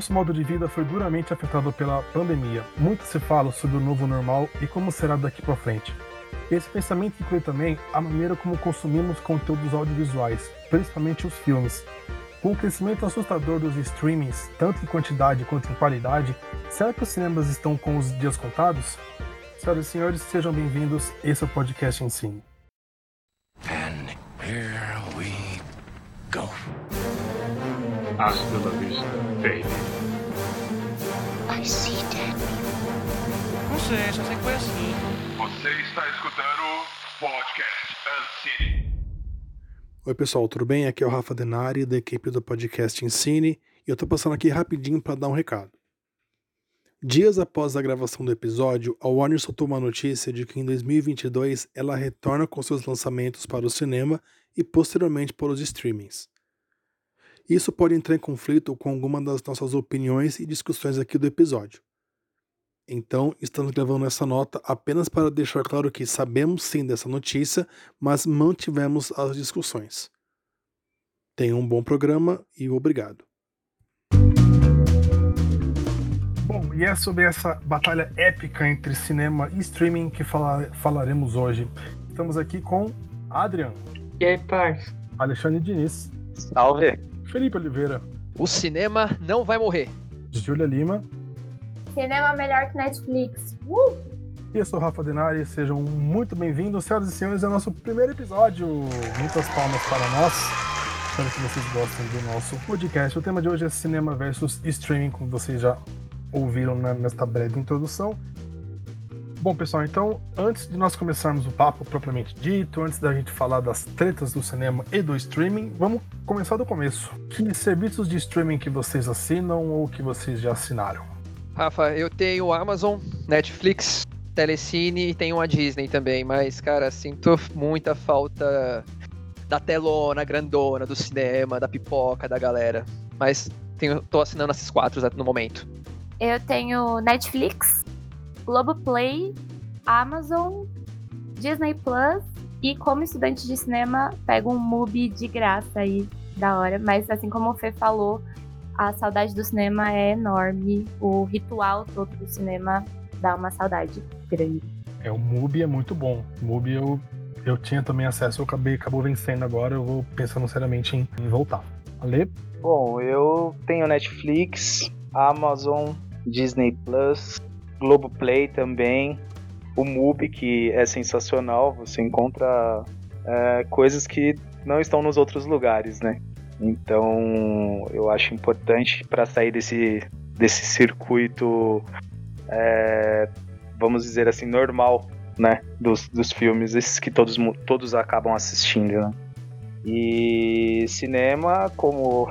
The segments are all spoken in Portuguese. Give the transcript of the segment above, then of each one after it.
nosso modo de vida foi duramente afetado pela pandemia. Muito se fala sobre o novo normal e como será daqui para frente. Esse pensamento inclui também a maneira como consumimos conteúdos audiovisuais, principalmente os filmes. Com o crescimento assustador dos streamings, tanto em quantidade quanto em qualidade, será que os cinemas estão com os dias contados? Senhoras e senhores, sejam bem-vindos. Esse é o podcast Ensine. And here we go. Hasta la vista, baby. I see dead Não sei, só sei que foi assim. Você está escutando Podcast Uncine. Oi pessoal, tudo bem? Aqui é o Rafa Denari, da equipe do podcast Ensine, e eu tô passando aqui rapidinho para dar um recado. Dias após a gravação do episódio, a Warner soltou uma notícia de que em 2022 ela retorna com seus lançamentos para o cinema e posteriormente para os streamings. Isso pode entrar em conflito com alguma das nossas opiniões e discussões aqui do episódio. Então, estamos gravando essa nota apenas para deixar claro que sabemos sim dessa notícia, mas mantivemos as discussões. Tenham um bom programa e obrigado. Bom, e é sobre essa batalha épica entre cinema e streaming que fala, falaremos hoje. Estamos aqui com Adrian. E aí, parça? Alexandre Diniz. Salve. Felipe Oliveira. O cinema não vai morrer. Júlia Lima. Cinema melhor que Netflix. Uh! E eu sou Rafa Denari, sejam muito bem-vindos, senhoras e senhores, é o nosso primeiro episódio. Muitas palmas para nós. Espero que vocês gostem do nosso podcast. O tema de hoje é cinema versus streaming, como vocês já ouviram nesta breve introdução. Bom, pessoal, então, antes de nós começarmos o papo propriamente dito, antes da gente falar das tretas do cinema e do streaming, vamos começar do começo. Que serviços de streaming que vocês assinam ou que vocês já assinaram? Rafa, eu tenho Amazon, Netflix, Telecine e tenho a Disney também, mas, cara, sinto muita falta da telona grandona, do cinema, da pipoca, da galera. Mas tenho, tô assinando esses quatro no momento. Eu tenho Netflix, Globoplay, Amazon, Disney Plus e como estudante de cinema pego um MUBI de graça aí, da hora. Mas assim como o Fê falou, a saudade do cinema é enorme. O ritual todo do cinema dá uma saudade grande. É, o MUBI é muito bom. O MUBI eu, eu tinha também acesso, eu acabei, acabou vencendo agora, eu vou pensando seriamente em, em voltar. Ale? Bom, eu tenho Netflix, Amazon, Disney Plus, Globoplay também, o MUBI, que é sensacional, você encontra é, coisas que não estão nos outros lugares, né? Então eu acho importante para sair desse, desse circuito, é, vamos dizer assim, normal, né? Dos, dos filmes, esses que todos, todos acabam assistindo, né? E cinema, como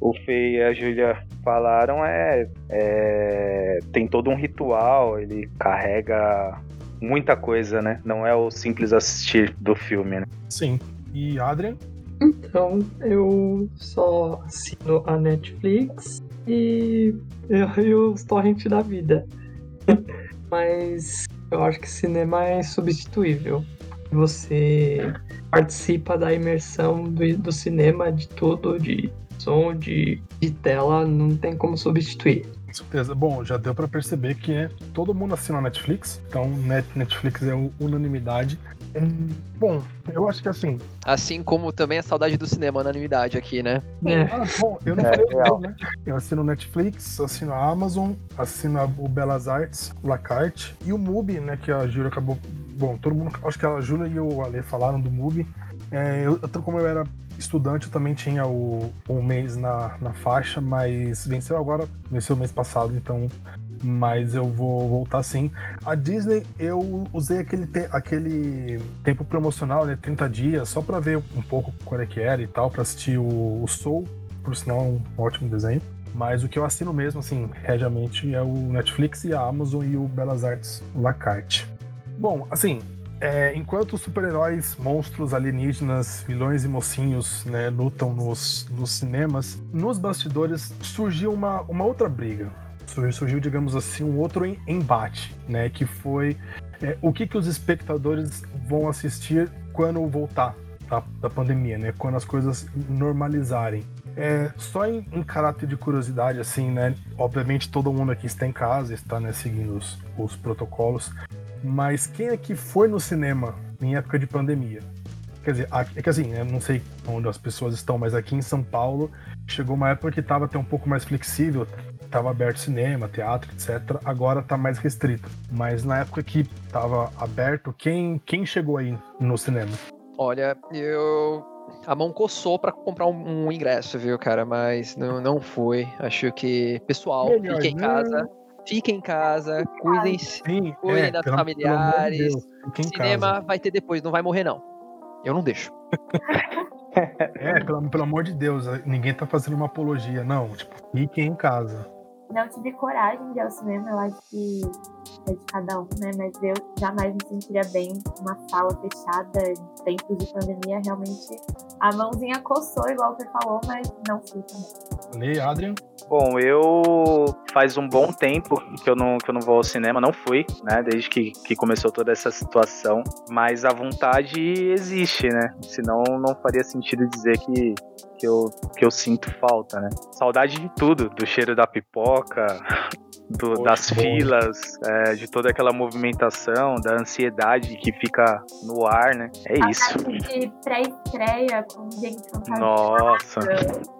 o Fê e a Júlia falaram, é, é, tem todo um ritual, ele carrega muita coisa, né? Não é o simples assistir do filme, né? Sim. E Adrian? Então, eu só assino a Netflix e, e os torrent da vida. Mas eu acho que cinema é substituível. Você participa da imersão do, do cinema, de tudo, de som de, de tela não tem como substituir. Com certeza. Bom, já deu para perceber que é, todo mundo assina a Netflix, então Netflix é unanimidade. bom, eu acho que assim. Assim como também a saudade do cinema, unanimidade aqui, né? É. Ah, bom, eu não é, falei né? Eu assino Netflix, assino a Amazon, assino o Belas Artes, o Lacarte e o Mubi, né? Que a Júlia acabou. Bom, todo mundo. Acho que a Júlia e o Ale falaram do Mubi. É, eu, como eu era estudante, eu também tinha o, o mês na, na faixa, mas venceu agora, venceu o mês passado, então. Mas eu vou voltar sim. A Disney, eu usei aquele, te, aquele tempo promocional, né? 30 dias, só para ver um pouco qual é que era e tal, para assistir o, o Soul, por sinal, um ótimo desenho. Mas o que eu assino mesmo, assim, regiamente, é o Netflix e a Amazon e o Belas Artes Lacarte. Bom, assim, é, enquanto super-heróis, monstros, alienígenas, vilões e mocinhos né, lutam nos, nos cinemas, nos bastidores surgiu uma, uma outra briga. Surgiu, surgiu, digamos assim, um outro embate, né? Que foi é, o que, que os espectadores vão assistir quando voltar da, da pandemia, né? Quando as coisas normalizarem. É, só em, em caráter de curiosidade, assim, né? Obviamente todo mundo aqui está em casa, está né, seguindo os, os protocolos. Mas quem aqui foi no cinema em época de pandemia? Quer dizer, é que assim, eu não sei onde as pessoas estão, mas aqui em São Paulo chegou uma época que estava até um pouco mais flexível, estava aberto cinema, teatro, etc. Agora está mais restrito. Mas na época que estava aberto, quem, quem chegou aí no cinema? Olha, eu. A mão coçou pra comprar um, um ingresso, viu, cara? Mas não, não fui. Acho que. Pessoal, Melhor fiquem em casa. Fiquem em casa, cuidem-se. Sim, Cuidem das pelo- pelo amor de familiares. Em Cinema casa. vai ter depois, não vai morrer, não. Eu não deixo. É, pelo, pelo amor de Deus, ninguém tá fazendo uma apologia, não. Tipo, fiquem em casa. Não tive coragem de ir ao cinema, eu acho que é de cada um, né? Mas eu jamais me sentiria bem numa sala fechada em tempos de pandemia. Realmente a mãozinha coçou, igual você falou, mas não fui também. Lê, Adrian. Bom, eu faz um bom tempo que eu não, que eu não vou ao cinema, não fui, né? Desde que, que começou toda essa situação. Mas a vontade existe, né? Senão não faria sentido dizer que, que, eu, que eu sinto falta, né? Saudade de tudo, do cheiro da pipoca, do- Poxa, das filas, é, de toda aquela movimentação, da ansiedade que fica no ar, né? É isso. De pré-estreia com gente fantástica. Nossa,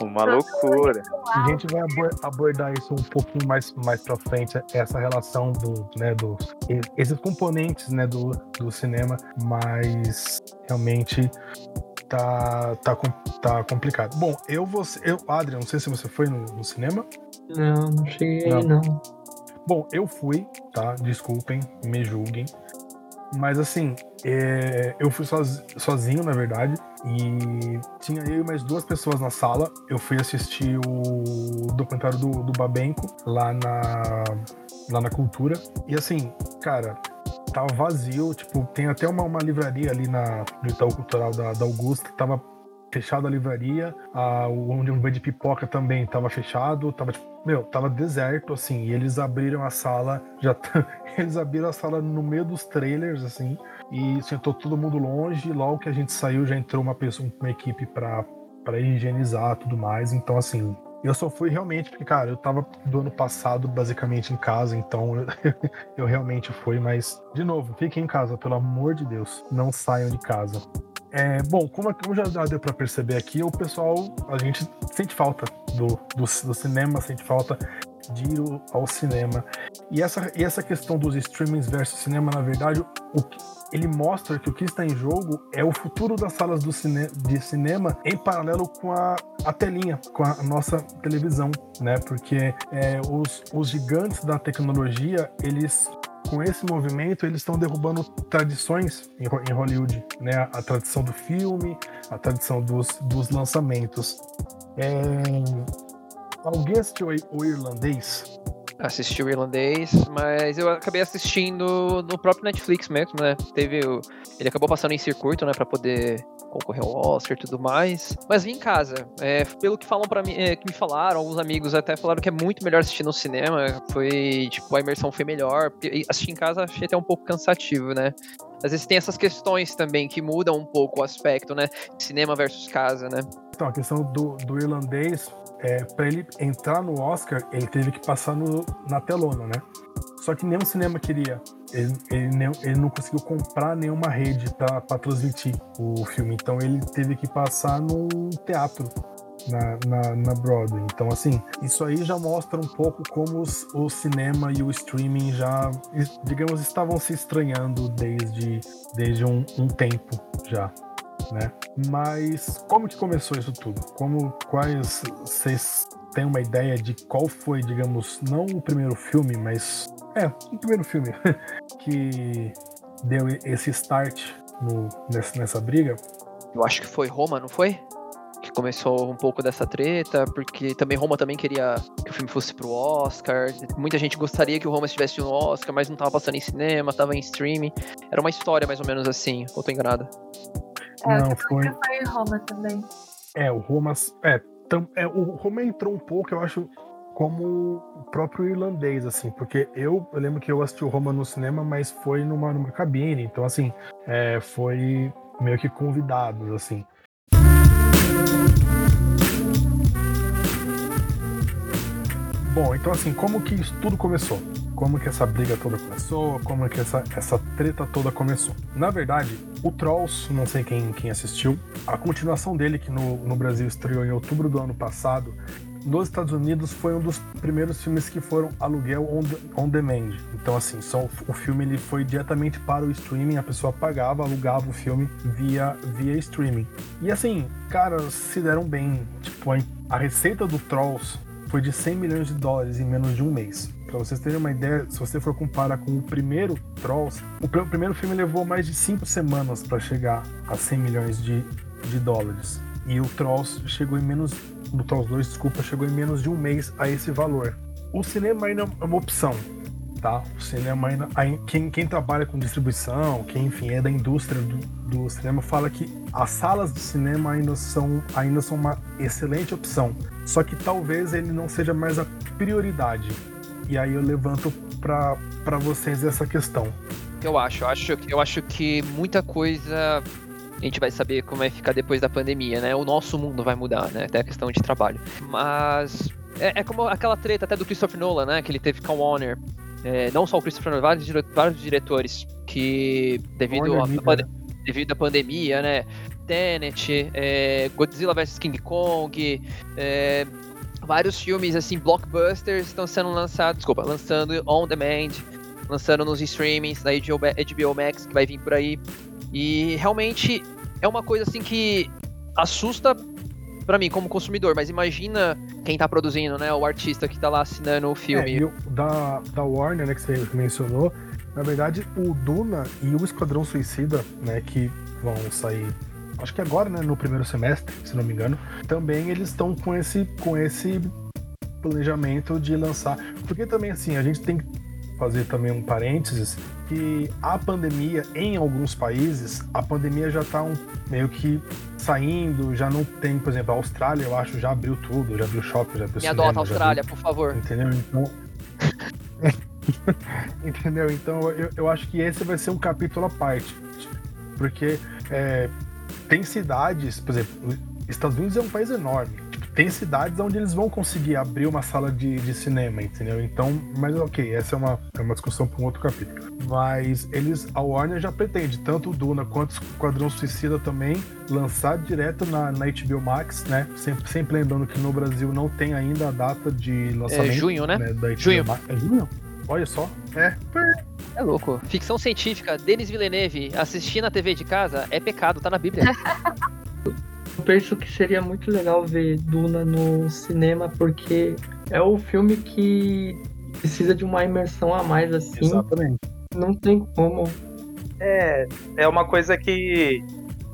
uma loucura. A gente vai abor- abordar isso um pouquinho mais, mais pra frente, essa relação do, né, dos, esses componentes, né, do, do cinema, mas realmente tá, tá, tá complicado. Bom, eu vou, eu, Adrian, não sei se você foi no, no cinema. Não, não cheguei Não. não. Bom, eu fui, tá? Desculpem, me julguem. Mas assim, é, eu fui soz- sozinho, na verdade, e tinha eu e mais duas pessoas na sala. Eu fui assistir o documentário do, do Babenco lá na, lá na Cultura. E assim, cara, tava vazio. Tipo, tem até uma, uma livraria ali na, no Itaú Cultural da, da Augusta, tava fechada a livraria. A, o onde eu vende pipoca também tava fechado. Tava, tipo, meu, tava deserto, assim. E eles abriram a sala, já tá- eles abriram a sala no meio dos trailers, assim. E sentou todo mundo longe. Logo que a gente saiu, já entrou uma pessoa, uma equipe pra, pra higienizar tudo mais. Então, assim, eu só fui realmente porque, cara, eu tava do ano passado basicamente em casa, então eu, eu realmente fui, mas, de novo, fiquem em casa, pelo amor de Deus, não saiam de casa. É, bom, como, como já deu pra perceber aqui, o pessoal, a gente sente falta do, do, do cinema, sente falta de ir ao cinema. E essa, e essa questão dos streamings versus cinema, na verdade, o ele mostra que o que está em jogo é o futuro das salas do cine, de cinema em paralelo com a, a telinha, com a nossa televisão, né? Porque é, os, os gigantes da tecnologia, eles com esse movimento, eles estão derrubando tradições em, Ho- em Hollywood, né? A, tradição do filme, a tradição dos, dos lançamentos. É, Alguém assistiu o irlandês? Assisti o irlandês, mas eu acabei assistindo no próprio Netflix mesmo, né? Teve o... Ele acabou passando em circuito, né, pra poder concorrer ao Oscar e tudo mais. Mas vim em casa. É, pelo que falam para mim, é, que me falaram, alguns amigos até falaram que é muito melhor assistir no cinema. Foi, tipo, a imersão foi melhor. Assistir em casa achei até um pouco cansativo, né? Às vezes tem essas questões também que mudam um pouco o aspecto, né? Cinema versus casa, né? Então, a questão do, do irlandês, é, para ele entrar no Oscar, ele teve que passar no, na telona, né? Só que nenhum cinema queria. Ele, ele, nem- ele não conseguiu comprar nenhuma rede para transmitir o filme. Então ele teve que passar num teatro na, na, na Broadway. Então, assim, isso aí já mostra um pouco como os, o cinema e o streaming já, digamos, estavam se estranhando desde, desde um, um tempo já. Né? Mas como que começou isso tudo? Como quais vocês têm uma ideia de qual foi, digamos, não o primeiro filme, mas é, o primeiro filme que deu esse start no, nessa, nessa briga? Eu acho que foi Roma, não foi? Que começou um pouco dessa treta, porque também Roma também queria que o filme fosse pro Oscar. Muita gente gostaria que o Roma estivesse no Oscar, mas não tava passando em cinema, tava em streaming. Era uma história mais ou menos assim, ou tô enganado? É, não, foi... foi Roma também. É, o Roma. É, tam, é, o Roma entrou um pouco, eu acho, como o próprio irlandês, assim, porque eu, eu lembro que eu assisti o Roma no cinema, mas foi numa, numa cabine, então, assim, é, foi meio que convidados, assim. Bom, então, assim, como que isso tudo começou? Como que essa briga toda começou? Como que essa, essa treta toda começou? Na verdade, o Trolls, não sei quem, quem assistiu, a continuação dele, que no, no Brasil estreou em outubro do ano passado, nos Estados Unidos foi um dos primeiros filmes que foram aluguel on, on demand. Então, assim, só o filme ele foi diretamente para o streaming, a pessoa pagava, alugava o filme via, via streaming. E assim, cara, se deram bem. Tipo, a, a receita do Trolls foi de 100 milhões de dólares em menos de um mês. Pra vocês terem uma ideia, se você for comparar com o primeiro Trolls, o, pr o primeiro filme levou mais de 5 semanas para chegar a 100 milhões de, de dólares. E o Trolls chegou em menos no Trolls 2, desculpa, chegou em menos de um mês a esse valor. O cinema ainda é uma opção, tá? O cinema ainda. Quem, quem trabalha com distribuição, quem, enfim, é da indústria do, do cinema, fala que as salas de cinema ainda são, ainda são uma excelente opção. Só que talvez ele não seja mais a prioridade. E aí eu levanto para vocês essa questão. Eu acho, eu acho, eu acho que muita coisa a gente vai saber como vai ficar depois da pandemia, né? O nosso mundo vai mudar, né? Até a questão de trabalho. Mas é, é como aquela treta até do Christopher Nolan, né? Que ele teve com a Warner. É, não só o Christopher Nolan, vários, vários diretores que devido a, a, devido à pandemia, né? Tenet, é, Godzilla vs King Kong, é, vários filmes assim blockbusters estão sendo lançados, desculpa, lançando on demand, lançando nos streamings da HBO, HBO Max que vai vir por aí. E realmente é uma coisa assim que assusta para mim como consumidor, mas imagina quem tá produzindo, né? O artista que tá lá assinando o filme. É, e o, da, da Warner, né, que você mencionou, na verdade, o Duna e o Esquadrão Suicida, né, que vão sair acho que agora, né, no primeiro semestre, se não me engano, também eles estão com esse com esse planejamento de lançar, porque também assim, a gente tem que fazer também um parênteses que a pandemia em alguns países a pandemia já está um, meio que saindo já não tem por exemplo a Austrália eu acho já abriu tudo já abriu shopping já abriu me adota Austrália por favor. Entendeu? Então entendeu? Então eu, eu acho que esse vai ser um capítulo à parte porque é, tem cidades por exemplo Estados Unidos é um país enorme tem cidades onde eles vão conseguir abrir uma sala de, de cinema, entendeu? Então, mas ok, essa é uma, é uma discussão para um outro capítulo. Mas eles, a Warner já pretende, tanto o Duna quanto o Esquadrão Suicida também, lançar direto na, na HBO Max, né? Sempre, sempre lembrando que no Brasil não tem ainda a data de lançamento. É junho, né? né da HBO junho. Max. É junho? Olha só. É. É louco. Ficção científica, Denis Villeneuve, assistir na TV de casa é pecado, tá na Bíblia. Eu penso que seria muito legal ver Duna no cinema, porque é o filme que precisa de uma imersão a mais, assim. Exatamente. Não tem como. É, é uma coisa que.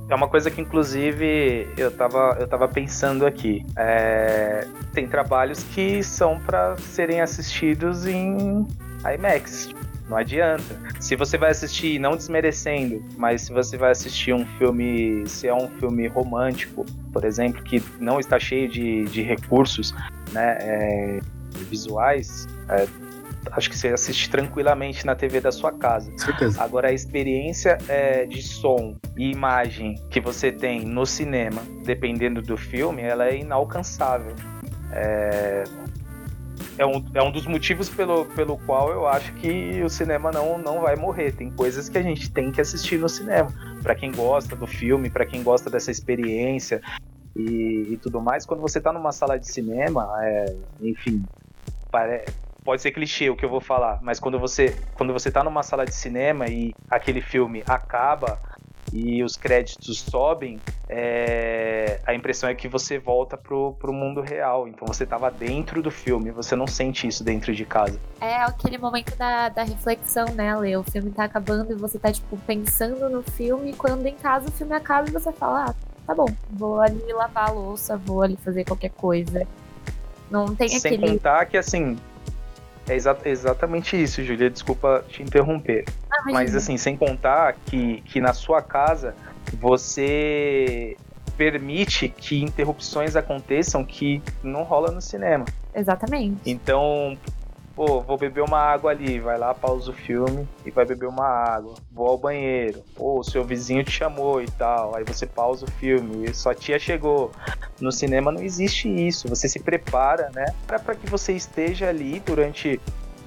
É uma coisa que, inclusive, eu tava, eu tava pensando aqui. É, tem trabalhos que são para serem assistidos em IMAX. Não adianta. Se você vai assistir, não desmerecendo, mas se você vai assistir um filme, se é um filme romântico, por exemplo, que não está cheio de, de recursos né, é, visuais, é, acho que você assiste tranquilamente na TV da sua casa. Certeza. Agora, a experiência é, de som e imagem que você tem no cinema, dependendo do filme, ela é inalcançável. É, é um, é um dos motivos pelo, pelo qual eu acho que o cinema não, não vai morrer. Tem coisas que a gente tem que assistir no cinema. para quem gosta do filme, para quem gosta dessa experiência e, e, tudo mais. Quando você tá numa sala de cinema, é, enfim, pare, pode ser clichê o que eu vou falar, mas quando você, quando você tá numa sala de cinema e aquele filme acaba e os créditos sobem, é... a impressão é que você volta pro, pro mundo real. Então você tava dentro do filme, você não sente isso dentro de casa. É aquele momento da, da reflexão, né, Lê? O filme tá acabando e você tá, tipo, pensando no filme. Quando em casa o filme acaba e você fala, ah, tá bom, vou ali lavar a louça, vou ali fazer qualquer coisa. Não tem Sem aquele. contar que, assim, é exa exatamente isso, Julia. Desculpa te interromper. Ah, Mas assim, sem contar que, que na sua casa você permite que interrupções aconteçam que não rola no cinema. Exatamente. Então, Pô, vou beber uma água ali, vai lá, pausa o filme e vai beber uma água. Vou ao banheiro. Pô, o seu vizinho te chamou e tal. Aí você pausa o filme e sua tia chegou. No cinema não existe isso. Você se prepara, né? Para que você esteja ali durante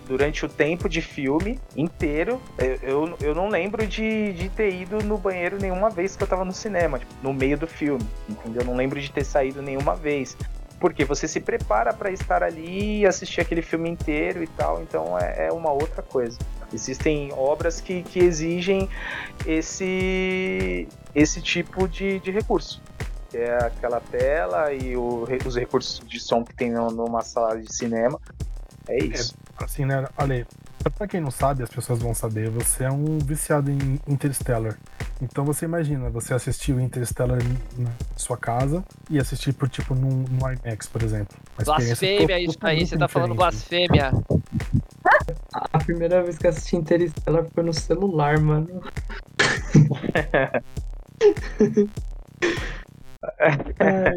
durante o tempo de filme inteiro. Eu, eu, eu não lembro de, de ter ido no banheiro nenhuma vez que eu tava no cinema, tipo, no meio do filme, entendeu? Eu não lembro de ter saído nenhuma vez. Porque você se prepara para estar ali e assistir aquele filme inteiro e tal, então é, é uma outra coisa. Existem obras que, que exigem esse, esse tipo de, de recurso que é aquela tela e o, os recursos de som que tem numa sala de cinema. É isso. É, assim, né, Ale, pra quem não sabe, as pessoas vão saber, você é um viciado em Interstellar. Então você imagina, você assistiu Interstellar na sua casa e assistir por tipo num, num IMAX, por exemplo. Blasfêmia, isso aí, você tá falando blasfêmia. A primeira vez que eu assisti Interstellar foi no celular, mano. é.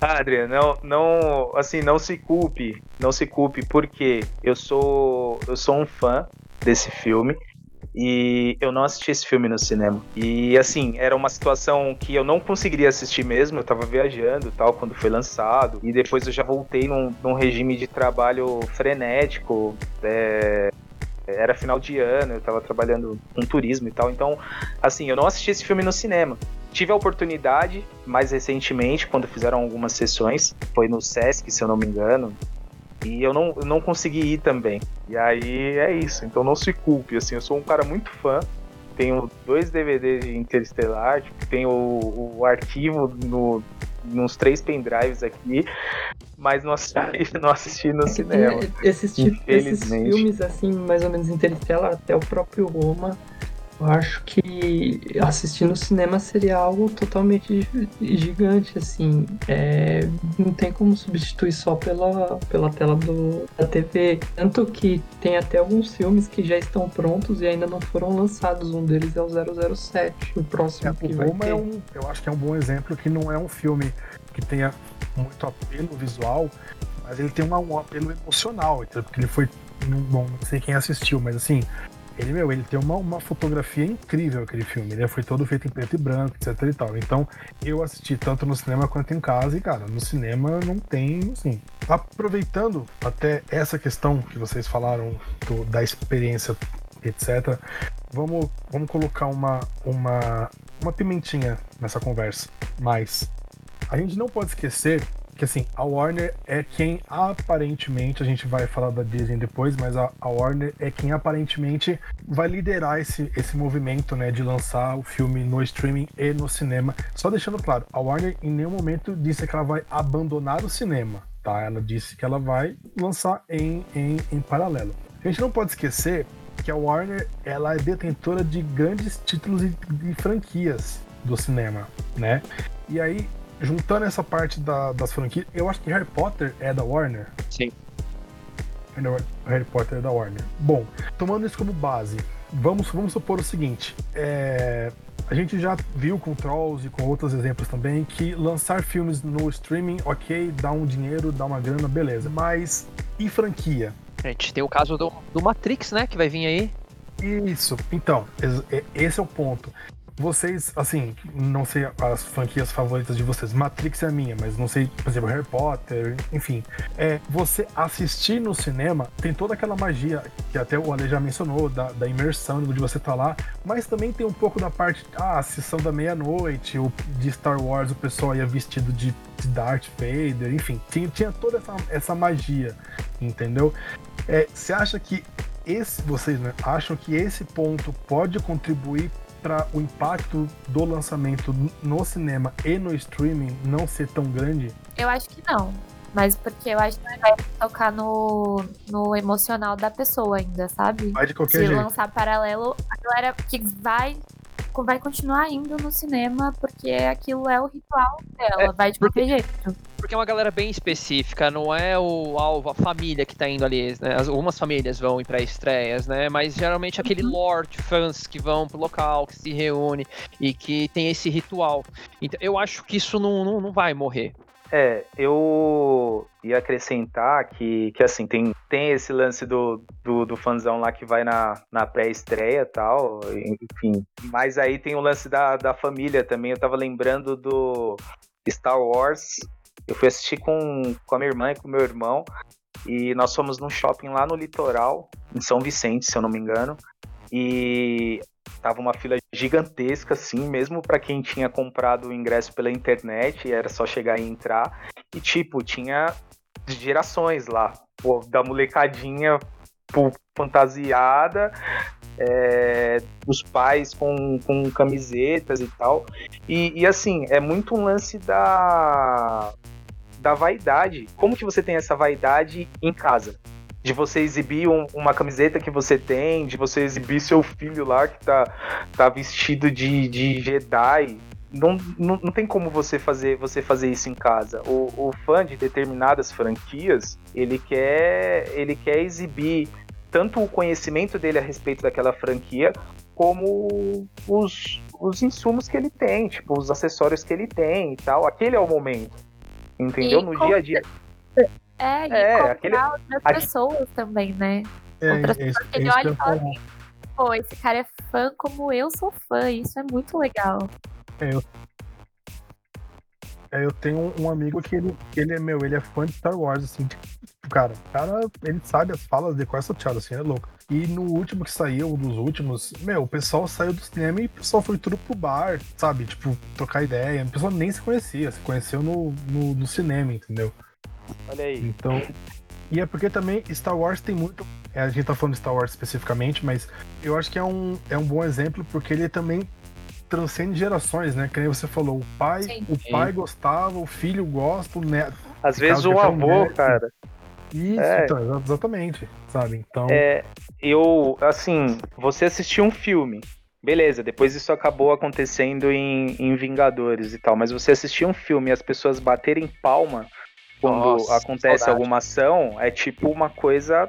Adrian, não, não, assim, não se culpe, não se culpe, porque eu sou, eu sou um fã desse filme e eu não assisti esse filme no cinema. E assim, era uma situação que eu não conseguiria assistir mesmo, eu tava viajando tal, quando foi lançado, e depois eu já voltei num, num regime de trabalho frenético, é, era final de ano, eu tava trabalhando com turismo e tal, então, assim, eu não assisti esse filme no cinema. Tive a oportunidade mais recentemente, quando fizeram algumas sessões, foi no Sesc, se eu não me engano, e eu não, eu não consegui ir também. E aí é isso, então não se culpe, assim, eu sou um cara muito fã, tenho dois DVDs de Interestelar, tipo, tenho o, o arquivo no, nos três pendrives aqui, mas não assisti, não assisti no é cinema. Esses, esses filmes, assim, mais ou menos Interestelar, até o próprio Roma, eu acho que assistir no cinema seria algo totalmente gigante, assim. É, não tem como substituir só pela, pela tela do, da TV. Tanto que tem até alguns filmes que já estão prontos e ainda não foram lançados. Um deles é o 007, o próximo é, que vai Roma ter. É um, eu acho que é um bom exemplo que não é um filme que tenha muito apelo visual, mas ele tem uma, um apelo emocional, porque ele foi. Bom, não sei quem assistiu, mas assim, ele, meu, ele tem uma, uma fotografia incrível aquele filme. Ele foi todo feito em preto e branco, etc e tal. Então, eu assisti tanto no cinema quanto em casa e, cara, no cinema não tem, assim. Aproveitando até essa questão que vocês falaram do, da experiência, etc., vamos, vamos colocar uma, uma, uma pimentinha nessa conversa. Mas a gente não pode esquecer que assim, a Warner é quem aparentemente, a gente vai falar da Disney depois, mas a, a, Warner é quem aparentemente vai liderar esse, esse movimento, né, de lançar o filme no streaming e no cinema. Só deixando claro, a Warner em nenhum momento disse que ela vai abandonar o cinema, tá? Ela disse que ela vai lançar em, em, em paralelo. A gente não pode esquecer que a Warner ela é detentora de grandes títulos e, e franquias do cinema, né? E aí juntando essa parte da, das franquias, eu acho que Harry Potter é da Warner. Sim. Harry Potter é da Warner. Bom, tomando isso como base, vamos, vamos supor o seguinte: é, a gente já viu com Trolls e com outros exemplos também que lançar filmes no streaming, ok, dá um dinheiro, dá uma grana, beleza. Mas e franquia? A gente tem o caso do, do Matrix, né? Que vai vir aí. Isso, então, esse é o ponto. Vocês, assim, não sei as franquias favoritas de vocês. Matrix é a minha, mas não sei, por exemplo, Harry Potter, enfim. É, você assistir no cinema tem toda aquela magia que até o Ale já mencionou, da, da imersão de você tá lá, mas também tem um pouco da parte, ah, a sessão da meia-noite, de Star Wars, o pessoal ia vestido de, Darth Vader, enfim, tinha, tinha toda essa, essa magia, entendeu? É, você acha que esse, vocês né, acham que esse ponto pode contribuir para o impacto do lançamento no cinema e no streaming não ser tão grande? Eu acho que não. Mas porque eu acho que vai tocar no, no emocional da pessoa ainda, sabe? Vai de qualquer Se jeito. lançar paralelo, a galera que vai vai continuar indo no cinema porque aquilo é o ritual dela, é, vai de qualquer jeito. Porque é uma galera bem específica, não é o alvo, a família que tá indo ali, né? Algumas famílias vão ir pra estreias, né? Mas geralmente aquele uhum. lore de fãs que vão pro local, que se reúne e que tem esse ritual. Então eu acho que isso não, não, não vai morrer. É, eu ia acrescentar que, que assim, tem, tem esse lance do, do, do fãzão lá que vai na, na pré-estreia e tal, enfim. Mas aí tem o lance da, da família também. Eu tava lembrando do Star Wars. Eu fui assistir com, com a minha irmã e com meu irmão. E nós fomos num shopping lá no litoral, em São Vicente, se eu não me engano. E tava uma fila gigantesca, assim, mesmo para quem tinha comprado o ingresso pela internet, era só chegar e entrar. E, tipo, tinha gerações lá, pô, da molecadinha pô, fantasiada, é, os pais com, com camisetas e tal. E, e, assim, é muito um lance da, da vaidade. Como que você tem essa vaidade em casa? De você exibir um, uma camiseta que você tem, de você exibir seu filho lá que tá, tá vestido de, de Jedi. Não, não, não tem como você fazer você fazer isso em casa. O, o fã de determinadas franquias, ele quer, ele quer exibir tanto o conhecimento dele a respeito daquela franquia, como os, os insumos que ele tem, tipo, os acessórios que ele tem e tal. Aquele é o momento. Entendeu? E no dia a dia. É, e É, aquele- outras aquele- pessoas também, né? É, Outras é, pessoas que é ele olha eu e fala assim, pô, esse cara é fã como eu sou fã, isso é muito legal. É, eu tenho um, amigo que ele, ele é meu, ele é fã de Star Wars, assim, tipo, cara, o cara, ele sabe as falas de quase salteado, assim, é louco. E no último que saiu, um dos últimos, meu, o pessoal saiu do cinema e o pessoal foi tudo pro bar, sabe? Tipo, trocar ideia. O pessoal nem se conhecia, se conheceu no, no, no cinema, entendeu? Olha aí. Então. E é porque também Star Wars tem muito. é, a gente tá falando de Star Wars especificamente, mas eu acho que é um, é um bom exemplo porque ele também transcende gerações, né? Que nem você falou, o pai, Sim. o pai gostava, o filho gosta, o neto. Às vezes o é avô, neto. cara. Isso, É. então, exa- exatamente, sabe? Então, É, eu, assim, você assistiu um filme, beleza, depois isso acabou acontecendo em, em Vingadores e tal, mas você assistiu um filme e as pessoas baterem palma quando Nossa, acontece saudade. alguma ação, é tipo uma coisa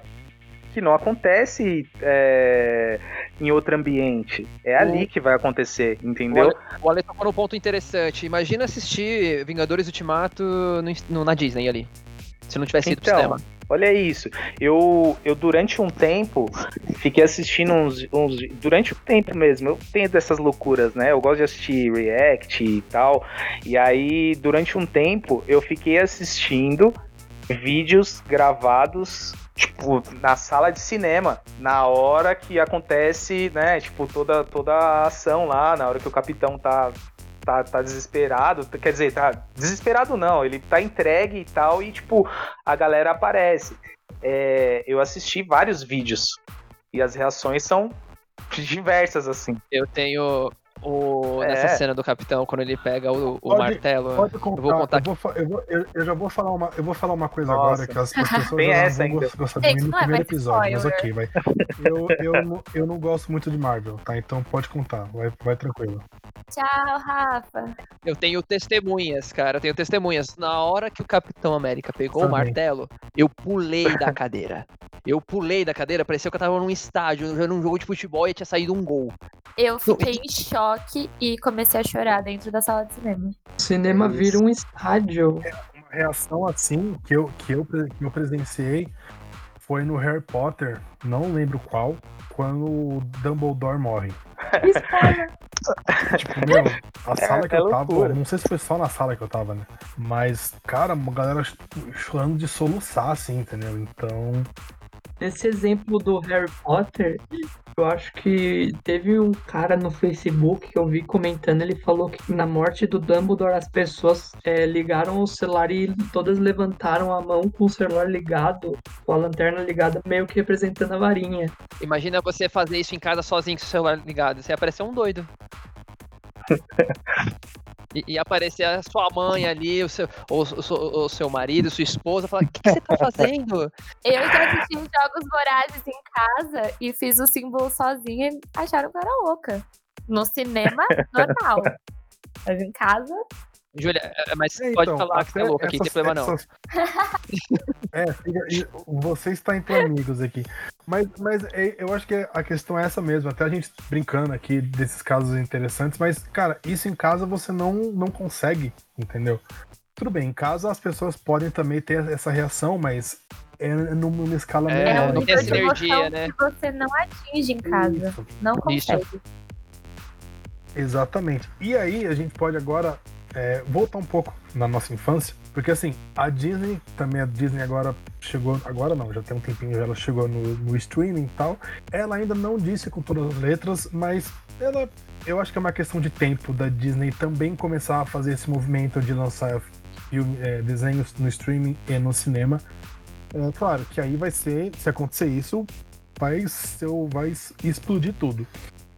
que não acontece é, em outro ambiente. É ali que vai acontecer, entendeu? O Ale, o Ale tocou num ponto interessante. Imagina assistir Vingadores Ultimato no, no- na Disney ali. Se não tivesse ido pro Então, cinema. Olha isso. Eu, eu durante um tempo fiquei assistindo uns, uns. Durante o tempo mesmo, eu tenho dessas loucuras, né? Eu gosto de assistir React e tal. E aí, durante um tempo, eu fiquei assistindo vídeos gravados. Tipo, na sala de cinema, na hora que acontece, né? Tipo, toda, toda a ação lá, na hora que o capitão tá, tá, tá desesperado. Quer dizer, tá desesperado não, ele tá entregue e tal, e tipo, a galera aparece. É, eu assisti vários vídeos e as reações são diversas, assim. Eu tenho o, nessa É. cena do capitão, quando ele pega o, o Pode- martelo. pode contar. eu vou contar eu, vou eu, vou- eu- eu já vou falar uma, eu vou falar uma coisa Nossa. agora que as, as pessoas já essa não vão gostar de mim no é primeiro episódio, mas ok, vai. Eu, eu, não, eu não gosto muito de Marvel, tá? Então pode contar, vai, vai tranquilo. Tchau, Rafa. Eu tenho testemunhas, cara. Eu tenho testemunhas. Na hora que o Capitão América pegou o Também. martelo, eu pulei da cadeira. Eu pulei da cadeira, parecia que eu tava num estádio, jogando um jogo de futebol e tinha saído um gol. Eu fiquei em choque e comecei a chorar dentro da sala de cinema. O cinema É isso. vira um estádio. Uma reação assim que eu, que eu, que eu presenciei foi no Harry Potter, não lembro qual, quando o Dumbledore morre. Spoiler. Tipo, meu, a sala que é eu tava, loucura. não sei se foi só na sala que eu tava, né? Mas, cara, uma galera ch- chorando de soluçar, assim, entendeu? Então, Nesse exemplo do Harry Potter, eu acho que teve um cara no Facebook que eu vi comentando, ele falou que na morte do Dumbledore as pessoas é, ligaram o celular e todas levantaram a mão com o celular ligado, com a lanterna ligada, meio que representando a varinha. Imagina você fazer isso em casa sozinho com o celular ligado. Você ia parecer um doido. E, e aparecer a sua mãe ali, o seu, o, o- o seu marido, sua esposa, falar: O que, que você tá fazendo? Eu já assisti os Jogos Vorazes em casa e fiz o símbolo sozinha e acharam que eu era louca. No cinema, normal. Mas em casa, Júlia, é, mas é, pode então, falar que você é louca aqui, não tem problema não. essas- é, você está entre amigos aqui. Mas, mas é, eu acho que a questão é essa mesmo. Até a gente brincando aqui desses casos interessantes, mas, cara, isso em casa você não, não consegue, entendeu? tudo bem, em casa as pessoas podem também ter essa reação, mas é numa escala É, É menor. um não tem nível essa de energia, emoção né? que você não atinge em casa. Isso, Não Isso. consegue. exatamente. E aí a gente pode agora é, voltar um pouco na nossa infância, porque assim, a Disney, também a Disney agora chegou, agora não, já tem um tempinho, ela chegou no, no streaming e tal. Ela ainda não disse com todas as letras, mas ela, eu acho que é uma questão de tempo da Disney também começar a fazer esse movimento de lançar filme, é, desenhos no streaming e no cinema. É, claro que aí vai ser, se acontecer isso, vai, ser, vai explodir tudo.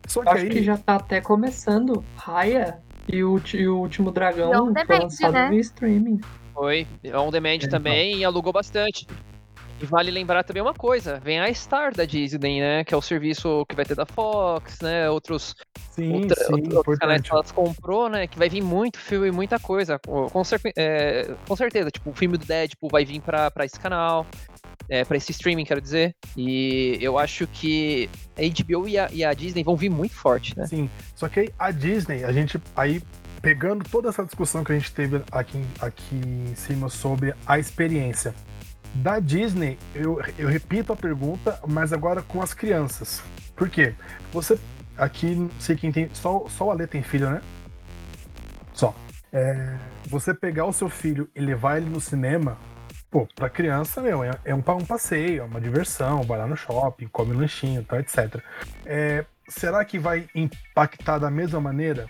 Só que Acho aí. que já tá até começando. Raya e o, e o Último Dragão on foi lançado né? via streaming. Foi. On demand Então. também e alugou bastante. E vale lembrar também uma coisa: vem a Star da Disney, né? Que é o serviço que vai ter da Fox, né? Outros, Sim, outra- sim, outros outros canais que elas comprou, né? Que vai vir muito filme, muita coisa. Com, com cer- é, com certeza. Tipo, o filme do Deadpool vai vir pra, pra esse canal. É, pra esse streaming, quero dizer. E eu acho que a HBO e a, e a Disney vão vir muito forte, né? Sim. Só que a Disney, a gente aí pegando toda essa discussão que a gente teve aqui, aqui em cima sobre a experiência da Disney, eu, eu repito a pergunta, mas agora com as crianças. Por quê? Você aqui, não sei quem tem, só, só o Ale tem filho, né? Só. É, você pegar o seu filho e levar ele no cinema, pô, pra criança, meu, é, é um, um passeio, é uma diversão, vai lá no shopping, come lanchinho, tal, etc. É, será que vai impactar da mesma maneira?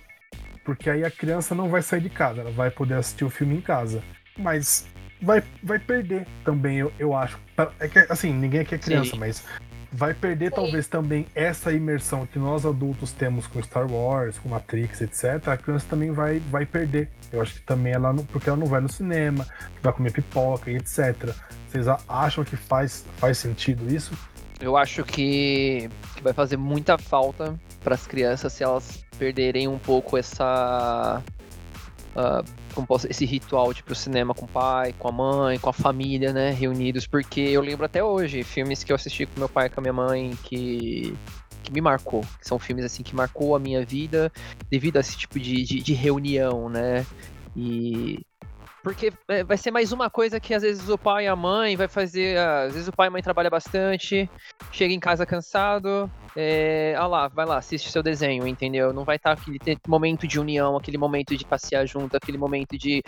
Porque aí a criança não vai sair de casa, ela vai poder assistir o filme em casa. Mas vai, vai perder também, eu, eu acho. É que, assim, ninguém aqui é criança, Sim. mas vai perder talvez também essa imersão que nós adultos temos com Star Wars, com Matrix, etc. A criança também vai, vai perder. Eu acho que também ela não, porque ela não vai no cinema, vai comer pipoca e etc. Vocês acham que faz, faz sentido isso? Eu acho que, que vai fazer muita falta para as crianças se elas perderem um pouco essa. ah, como posso, esse ritual de ir pro cinema com o pai, com a mãe, com a família, né? Reunidos. Porque eu lembro até hoje filmes que eu assisti com meu pai com a minha mãe que. Que me marcou, que são filmes assim que marcou a minha vida devido a esse tipo de, de, de reunião, né? E porque é, vai ser mais uma coisa que às vezes o pai e a mãe vai fazer. ah, Às vezes o pai e a mãe trabalham bastante, chega em casa cansado. É, ah lá, vai lá, assiste seu desenho, entendeu? Não vai estar aquele te- momento de união, aquele momento de passear junto, aquele momento de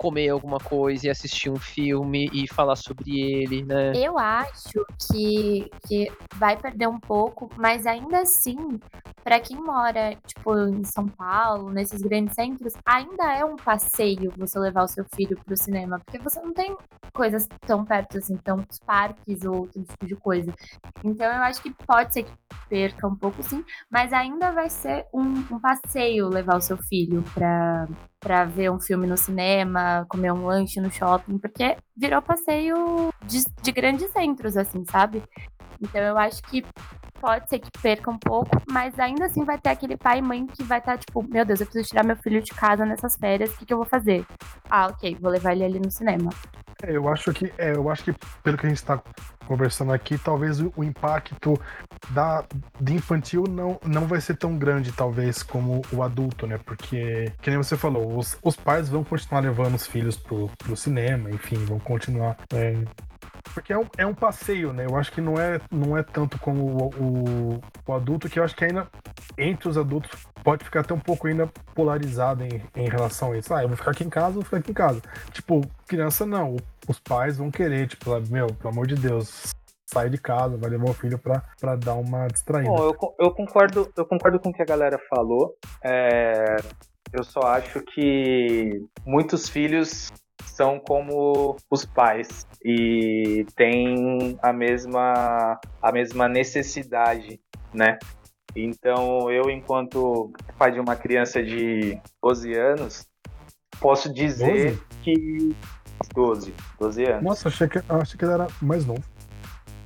comer alguma coisa e assistir um filme e falar sobre ele, né? Eu acho que, que vai perder um pouco, mas ainda assim, pra quem mora, tipo, em São Paulo, nesses grandes centros, ainda é um passeio você levar o seu filho pro cinema, porque você não tem coisas tão perto assim, tantos parques ou outro tipo de coisa. Então eu acho que pode ser que perca um pouco sim, mas ainda vai ser um, um passeio levar o seu filho pra, pra ver um filme no cinema, comer um lanche no shopping, porque virou passeio de, de grandes centros, assim, sabe? Então eu acho que pode ser que perca um pouco, mas ainda assim vai ter aquele pai e mãe que vai estar tipo, meu Deus, eu preciso tirar meu filho de casa nessas férias, o que, que eu vou fazer? Ah, ok, vou levar ele ali no cinema. É, eu acho que é, eu acho que pelo que a gente está conversando aqui, talvez o, o impacto da de infantil não, não vai ser tão grande, talvez, como o adulto, né? Porque, que nem você falou, os, os pais vão continuar levando os filhos pro, pro cinema, enfim, vão continuar. é, porque é um, é um passeio, né? Eu acho que não é, não é tanto como o, o, o adulto, que eu acho que ainda entre os adultos pode ficar até um pouco ainda polarizado em, em relação a isso. Ah, eu vou ficar aqui em casa, vou ficar aqui em casa. Tipo, criança não. Os pais vão querer, tipo, meu, pelo amor de Deus, sai de casa, vai levar o filho pra, pra dar uma distraída. Bom, eu, eu concordo, eu concordo com o que a galera falou. É, eu só acho que muitos filhos são como os pais e têm a mesma a mesma necessidade, né? Então, eu enquanto pai de uma criança de 12 anos, posso dizer 12? que 12, 12 anos. Nossa, achei que, achei que ele era mais novo.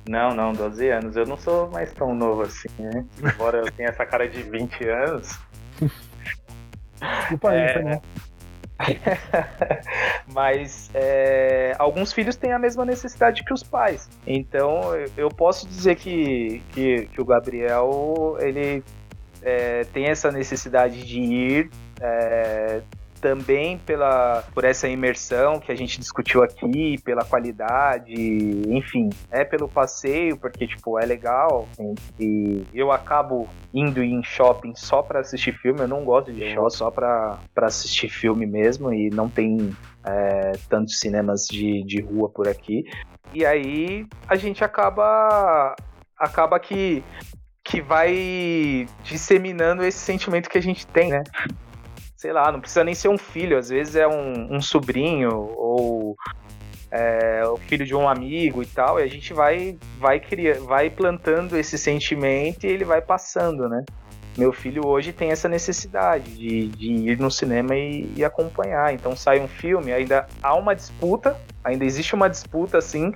Não, não, 12 anos. Eu não sou mais tão novo assim, né? Embora eu tenha essa cara de 20 anos. Desculpa aí, É. foi mal. Mas é, alguns filhos têm a mesma necessidade que os pais. Então eu- posso dizer que, que, que o Gabriel ele é, tem essa necessidade de ir é, também pela por essa imersão que a gente discutiu aqui, pela qualidade, enfim, é pelo passeio, porque tipo, é legal, assim, e eu acabo indo em shopping só para assistir filme, eu não gosto de show só para assistir filme mesmo e não tem é, tantos cinemas de, de rua por aqui. E aí a gente acaba acaba que que vai disseminando esse sentimento que a gente tem, né? Sei lá, não precisa nem ser um filho, às vezes é um, um sobrinho ou é, o filho de um amigo e tal, e a gente vai vai criar, vai plantando esse sentimento e ele vai passando, né? Meu filho hoje tem essa necessidade de, de ir no cinema e, e acompanhar. Então sai um filme, ainda há uma disputa, ainda existe uma disputa assim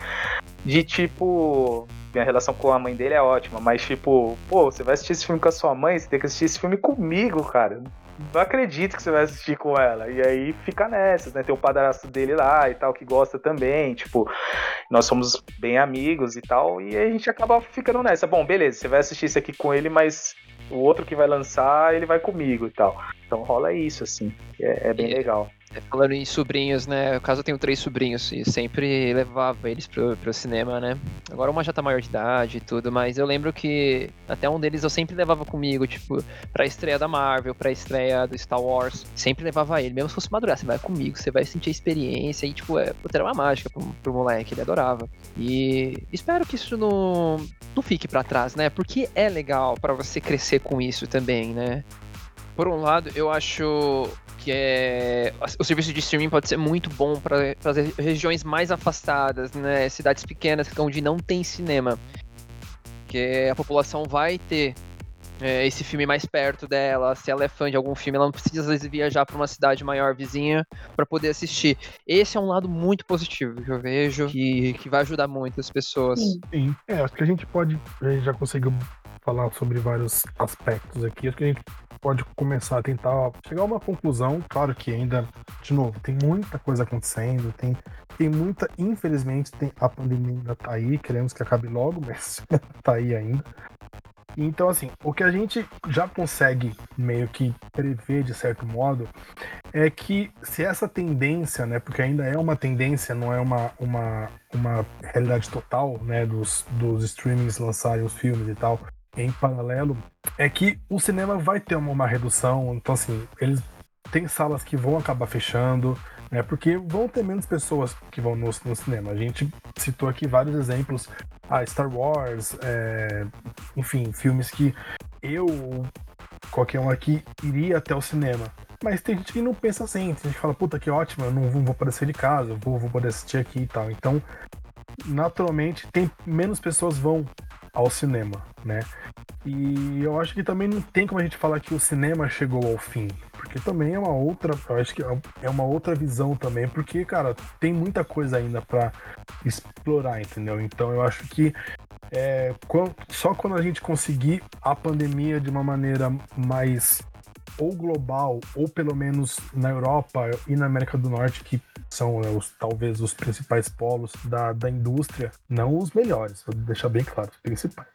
de tipo minha relação com a mãe dele é ótima, mas tipo, pô, você vai assistir esse filme com a sua mãe, você tem que assistir esse filme comigo, cara. Não acredito que você vai assistir com ela. E aí fica nessas, né? Tem o padrasto dele lá e tal, que gosta também. Tipo, nós somos bem amigos e tal. E aí a gente acaba ficando nessa. Bom, beleza, você vai assistir isso aqui com ele, mas o outro que vai lançar, ele vai comigo e tal. Então rola isso, assim. É, é bem E- legal. É, Falando em sobrinhos, né? No caso, eu tenho três sobrinhos e sempre levava eles pro, pro cinema, né? Agora uma já tá maior de idade e tudo, mas eu lembro que até um deles eu sempre levava comigo, tipo, pra estreia da Marvel, pra estreia do Star Wars. Sempre levava ele, mesmo se fosse madrugada, você vai comigo, você vai sentir a experiência e, tipo, é, era uma mágica pro, pro moleque, ele adorava. E espero que isso não, não fique pra trás, né? Porque é legal pra você crescer com isso também, né? Por um lado, eu acho que é o serviço de streaming pode ser muito bom para as regiões mais afastadas, né, cidades pequenas onde não tem cinema, que a população vai ter é, esse filme mais perto dela, se ela é fã de algum filme, ela não precisa às vezes viajar para uma cidade maior vizinha para poder assistir. Esse é um lado muito positivo que eu vejo que, que vai ajudar muito as pessoas. Sim. Sim, é, acho que a gente pode, a gente já conseguiu falar sobre vários aspectos aqui, acho que a gente pode começar a tentar chegar a uma conclusão, claro que ainda, de novo, tem muita coisa acontecendo, tem, tem muita, infelizmente, tem, a pandemia ainda tá aí, queremos que acabe logo, mas tá aí ainda. Então, assim, o que a gente já consegue meio que prever de certo modo é que se essa tendência, né, porque ainda é uma tendência, não é uma, uma, uma realidade total, né, dos, dos streamings lançarem os filmes e tal, em paralelo, é que o cinema vai ter uma, uma redução, então assim, eles têm salas que vão acabar fechando, né, porque vão ter menos pessoas que vão no, no cinema. A gente citou aqui vários exemplos, ah, Star Wars, é, enfim, filmes que eu, qualquer um aqui, iria até o cinema. Mas tem gente que não pensa assim, tem gente que fala, puta que ótimo, eu não vou, sair de casa, eu vou, vou poder assistir aqui e tal. Então, naturalmente, tem menos pessoas vão ao cinema, né? E eu acho que também não tem como a gente falar que o cinema chegou ao fim, porque também é uma outra, eu acho que é uma outra visão também, porque cara, tem muita coisa ainda para explorar, entendeu? Então eu acho que é, só quando a gente conseguir a pandemia de uma maneira mais ou global, ou pelo menos na Europa e na América do Norte, que são né, os, talvez os principais polos da, da indústria, não os melhores, vou deixar bem claro, os principais.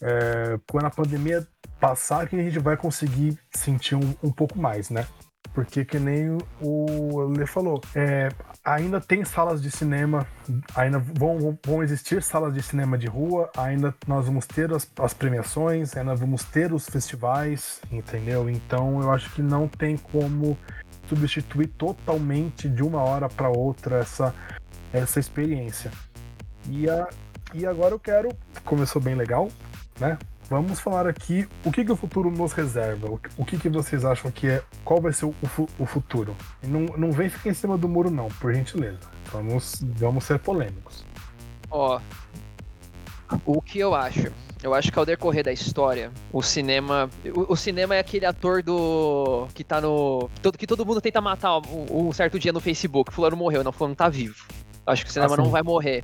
É, quando a pandemia passar, que a gente vai conseguir sentir um, um pouco mais, né? Porque que nem o Lê falou, é, ainda tem salas de cinema, ainda vão, vão existir salas de cinema de rua, ainda nós vamos ter as, as premiações, ainda vamos ter os festivais, entendeu? Então eu acho que não tem como substituir totalmente de uma hora para outra essa, essa experiência. E, a, e agora eu quero, começou bem legal, né? Vamos falar aqui o que, que o futuro nos reserva. O, que, que vocês acham que é. Qual vai ser o, fu- o futuro? E não, não vem ficar em cima do muro, não, por gentileza. Vamos, vamos ser polêmicos. Ó, o que eu acho? Eu acho que ao decorrer da história, o cinema. O, o cinema é aquele ator do. que tá no. Que todo, que todo mundo tenta matar um, um certo dia no Facebook. Fulano morreu, não, Fulano tá vivo. Acho que o cinema Ah, não vai morrer.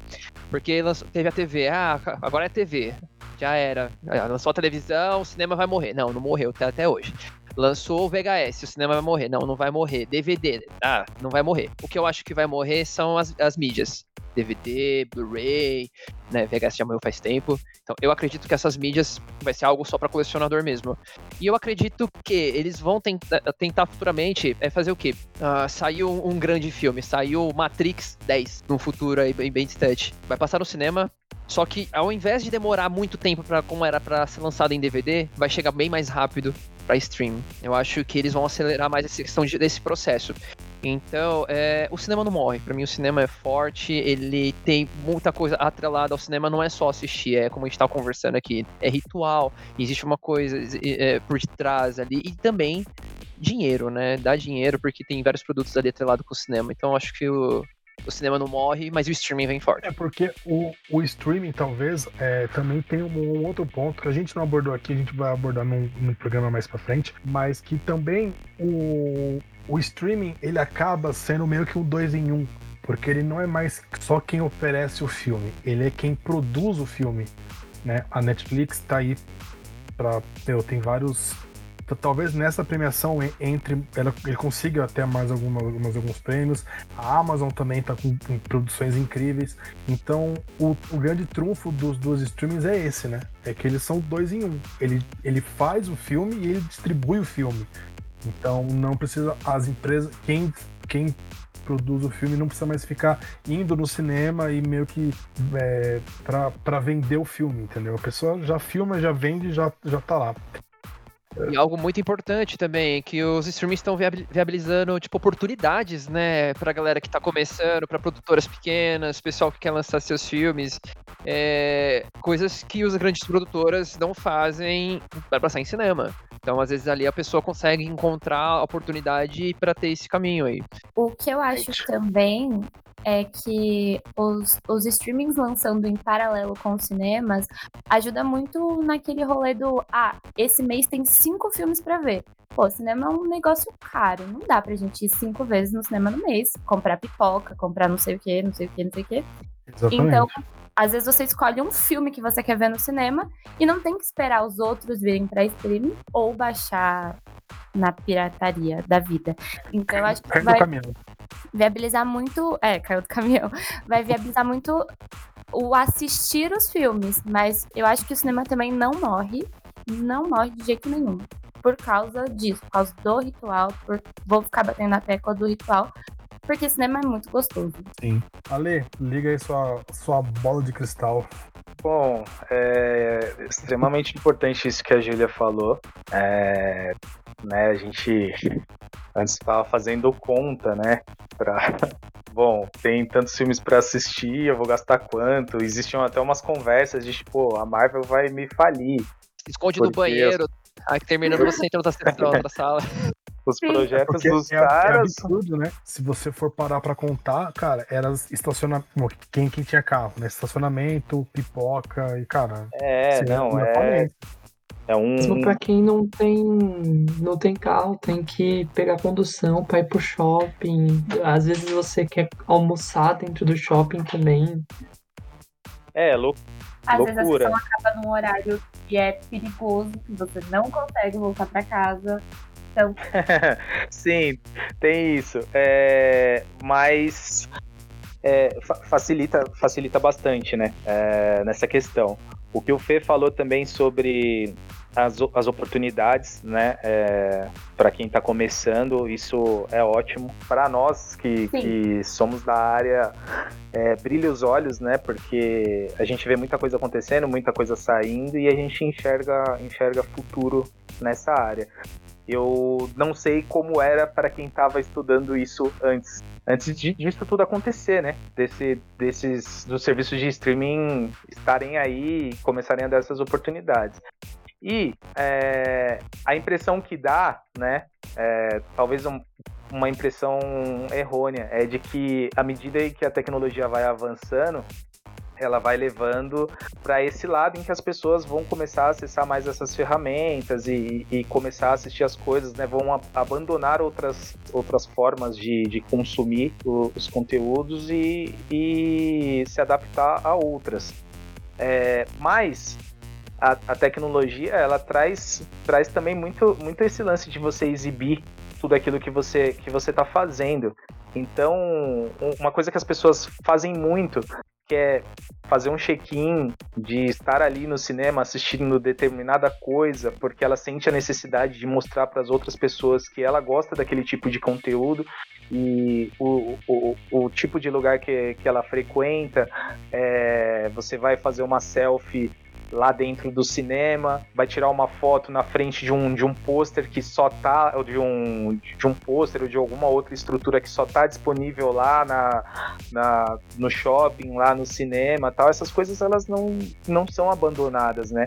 Porque teve a TV. Ah, agora é TV. Já era. Lançou a televisão, o cinema vai morrer. Não, não morreu, tá até hoje. Lançou o VHS, o cinema vai morrer. Não, não vai morrer. DVD, ah, não vai morrer. O que eu acho que vai morrer são as, as mídias. DVD, Blu-ray, né? VHS já morreu faz tempo. Então, eu acredito que essas mídias vai ser algo só para colecionador mesmo. E eu acredito que eles vão tentar, tentar futuramente é fazer o quê? Uh, saiu um grande filme, saiu Matrix 10 no futuro aí bem, bem distante. Vai passar no cinema, só que ao invés de demorar muito tempo para como era para ser lançado em DVD, vai chegar bem mais rápido para stream. Eu acho que eles vão acelerar mais essa questão de, desse processo. Então, é, o cinema não morre. Para mim, o cinema é forte, ele tem muita coisa atrelada ao cinema, não é só assistir, é como a gente tá conversando aqui, é ritual, existe uma coisa é, por detrás ali, e também dinheiro, né? Dá dinheiro porque tem vários produtos ali atrelado com o cinema. Então, acho que o, o cinema não morre, mas o streaming vem forte. É porque o, o streaming, talvez, é, também tem um, um, outro ponto que a gente não abordou aqui, a gente vai abordar num, num programa mais pra frente, mas que também o, o streaming ele acaba sendo meio que um dois em um. Porque ele não é mais só quem oferece o filme, ele é quem produz o filme. Né? A Netflix tá aí para tem vários talvez nessa premiação entre ela, ele consiga até mais alguma, algumas, alguns prêmios. A Amazon também está com, com, produções incríveis. Então, o, o, grande trunfo dos dois streamings é esse, né? É que eles são dois em um. Ele, ele faz o filme e ele distribui o filme. Então, não precisa as empresas, quem quem produz o filme não precisa mais ficar indo no cinema e meio que é, para vender o filme, entendeu? A pessoa já filma, já vende, já já tá lá. E algo muito importante também, que os streamings estão viabilizando, tipo, oportunidades, né, pra galera que tá começando, pra produtoras pequenas, pessoal que quer lançar seus filmes, é, coisas que as grandes produtoras não fazem para passar em cinema. Então, às vezes, ali a pessoa consegue encontrar oportunidade para ter esse caminho aí. O que eu acho também é que os, os streamings lançando em paralelo com os cinemas ajuda muito naquele rolê do ah, esse mês tem cinco filmes para ver. Pô, cinema é um negócio caro, não dá pra gente ir cinco vezes no cinema no mês, comprar pipoca, comprar não sei o que, não sei o que, não sei o que. Exatamente. Então, às vezes você escolhe um filme que você quer ver no cinema e não tem que esperar os outros virem para streaming ou baixar na pirataria da vida. Então, eu acho que vai viabilizar muito. É, caiu do caminhão. Vai viabilizar muito o assistir os filmes. Mas eu acho que o cinema também não morre. Não morre de jeito nenhum. Por causa disso, por causa do ritual. Por... Vou ficar batendo na tecla do ritual. Porque cinema é muito gostoso. Sim. Ale, liga aí sua, sua bola de cristal. Bom, é extremamente importante isso que a Júlia falou. É, né, a gente antes estava fazendo conta, né, para bom, tem tantos filmes para assistir, eu vou gastar quanto? Existiam até umas conversas de tipo, a Marvel vai me falir. Esconde no banheiro, aí terminando você entra na outra sala. Os projetos é dos é, caras. É absurdo, né? Se você for parar pra contar, cara, era estacionamento. Quem, quem tinha carro, né? Estacionamento, pipoca e, cara. É, não, é. É um. Mesmo pra quem não tem, não tem carro, tem que pegar condução pra ir pro shopping. Às vezes você quer almoçar dentro do shopping também. É, lou Às loucura. vezes a sessão acaba num horário que é perigoso, que você não consegue voltar pra casa. Então... Sim, tem isso. É, mas é, facilita, facilita bastante, né? É, nessa questão. O que o Fê falou também sobre as, as oportunidades, né? É, para quem está começando, isso é ótimo. Para nós que, que, somos da área, é, brilha os olhos, né? Porque a gente vê muita coisa acontecendo, muita coisa saindo e a gente enxerga, enxerga futuro nessa área. Eu não sei como era para quem estava estudando isso antes, antes de, disso tudo acontecer, né? Desse, desses dos serviços de streaming estarem aí e começarem a dar essas oportunidades. E é, a impressão que dá, né? É, talvez um, uma impressão errônea é de que à medida que a tecnologia vai avançando, ela vai levando para esse lado em que as pessoas vão começar a acessar mais essas ferramentas e, e começar a assistir as coisas, né? Vão a, abandonar outras, outras formas de, de consumir o, os conteúdos e, e, se adaptar a outras. É, mas a, a, tecnologia ela traz, traz também muito, muito esse lance de você exibir tudo aquilo que você que você está fazendo. Então, um- uma coisa que as pessoas fazem muito, que é fazer um check-in de estar ali no cinema assistindo determinada coisa, porque ela sente a necessidade de mostrar para as outras pessoas que ela gosta daquele tipo de conteúdo e o, o, o tipo de lugar que, que ela frequenta, é, você vai fazer uma selfie lá dentro do cinema, vai tirar uma foto na frente de um, de um pôster que só tá, ou de um, de um pôster ou de alguma outra estrutura que só tá disponível lá na, na, no shopping, lá no cinema tal, essas coisas elas não, não são abandonadas, né?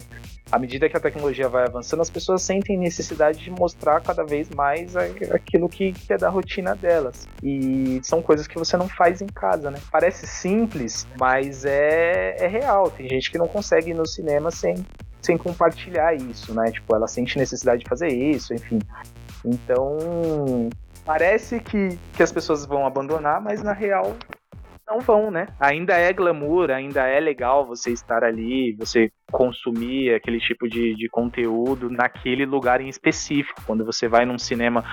À medida que a tecnologia vai avançando, as pessoas sentem necessidade de mostrar cada vez mais aquilo que, que é da rotina delas. E são coisas que você não faz em casa, né? Parece simples, mas é, é real. Tem gente que não consegue ir no cinema sem, sem compartilhar isso, né? Tipo, ela sente necessidade de fazer isso, enfim. Então, parece que, que as pessoas vão abandonar, mas na real não vão, né? Ainda é glamour, ainda é legal você estar ali, você consumir aquele tipo de, de conteúdo naquele lugar em específico. Quando você vai num cinema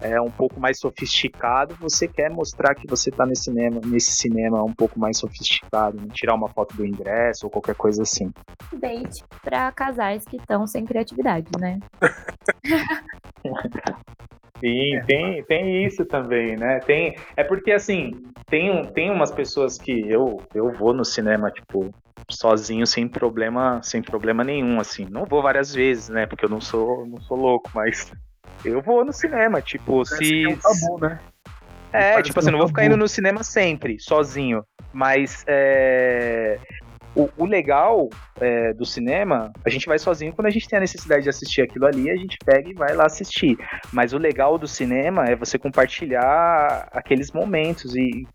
é, um pouco mais sofisticado, você quer mostrar que você está nesse cinema, nesse cinema um pouco mais sofisticado, né? tirar uma foto do ingresso ou qualquer coisa assim. Date pra casais que estão sem criatividade, né? Sim, tem, tem isso também, né? Tem, é porque assim, tem, tem umas pessoas que eu, eu vou no cinema, tipo, sozinho, sem problema, sem problema nenhum, assim. Não vou várias vezes, né? Porque eu não sou, não sou louco, mas eu vou no cinema, tipo, Parece se. é um tabu, né? É, tipo assim, um não vou ficar indo no cinema sempre, sozinho. Mas é, o, o legal é, do cinema, a gente vai sozinho quando a gente tem a necessidade de assistir aquilo ali, a gente pega e vai lá assistir. Mas o legal do cinema é você compartilhar aqueles momentos. E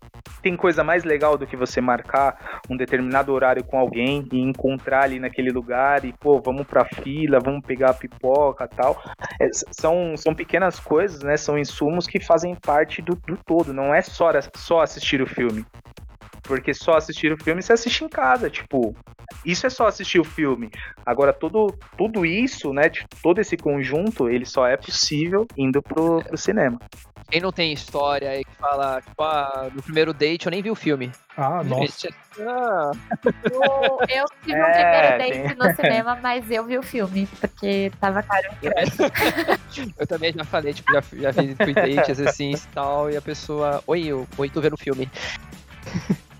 tem coisa mais legal do que você marcar um determinado horário com alguém e encontrar ali naquele lugar e, pô, vamos pra fila, vamos pegar a pipoca tal. É, são, são pequenas coisas, né? São insumos que fazem parte do, do todo. Não é só, só assistir o filme. Porque só assistir o filme você assiste em casa, tipo, isso é só assistir o filme. Agora, todo, tudo isso, né, todo esse conjunto, ele só é possível indo pro, pro cinema. Quem não tem história aí que fala, tipo, ah, no primeiro date eu nem vi o filme. Ah, nossa. Ah, Eu, eu tive um É, primeiro date no cinema, mas eu vi o filme, porque tava caro eu também já falei, tipo, já, já fiz fui dates assim e tal, e a pessoa, oi, eu, oi, tô vendo o filme.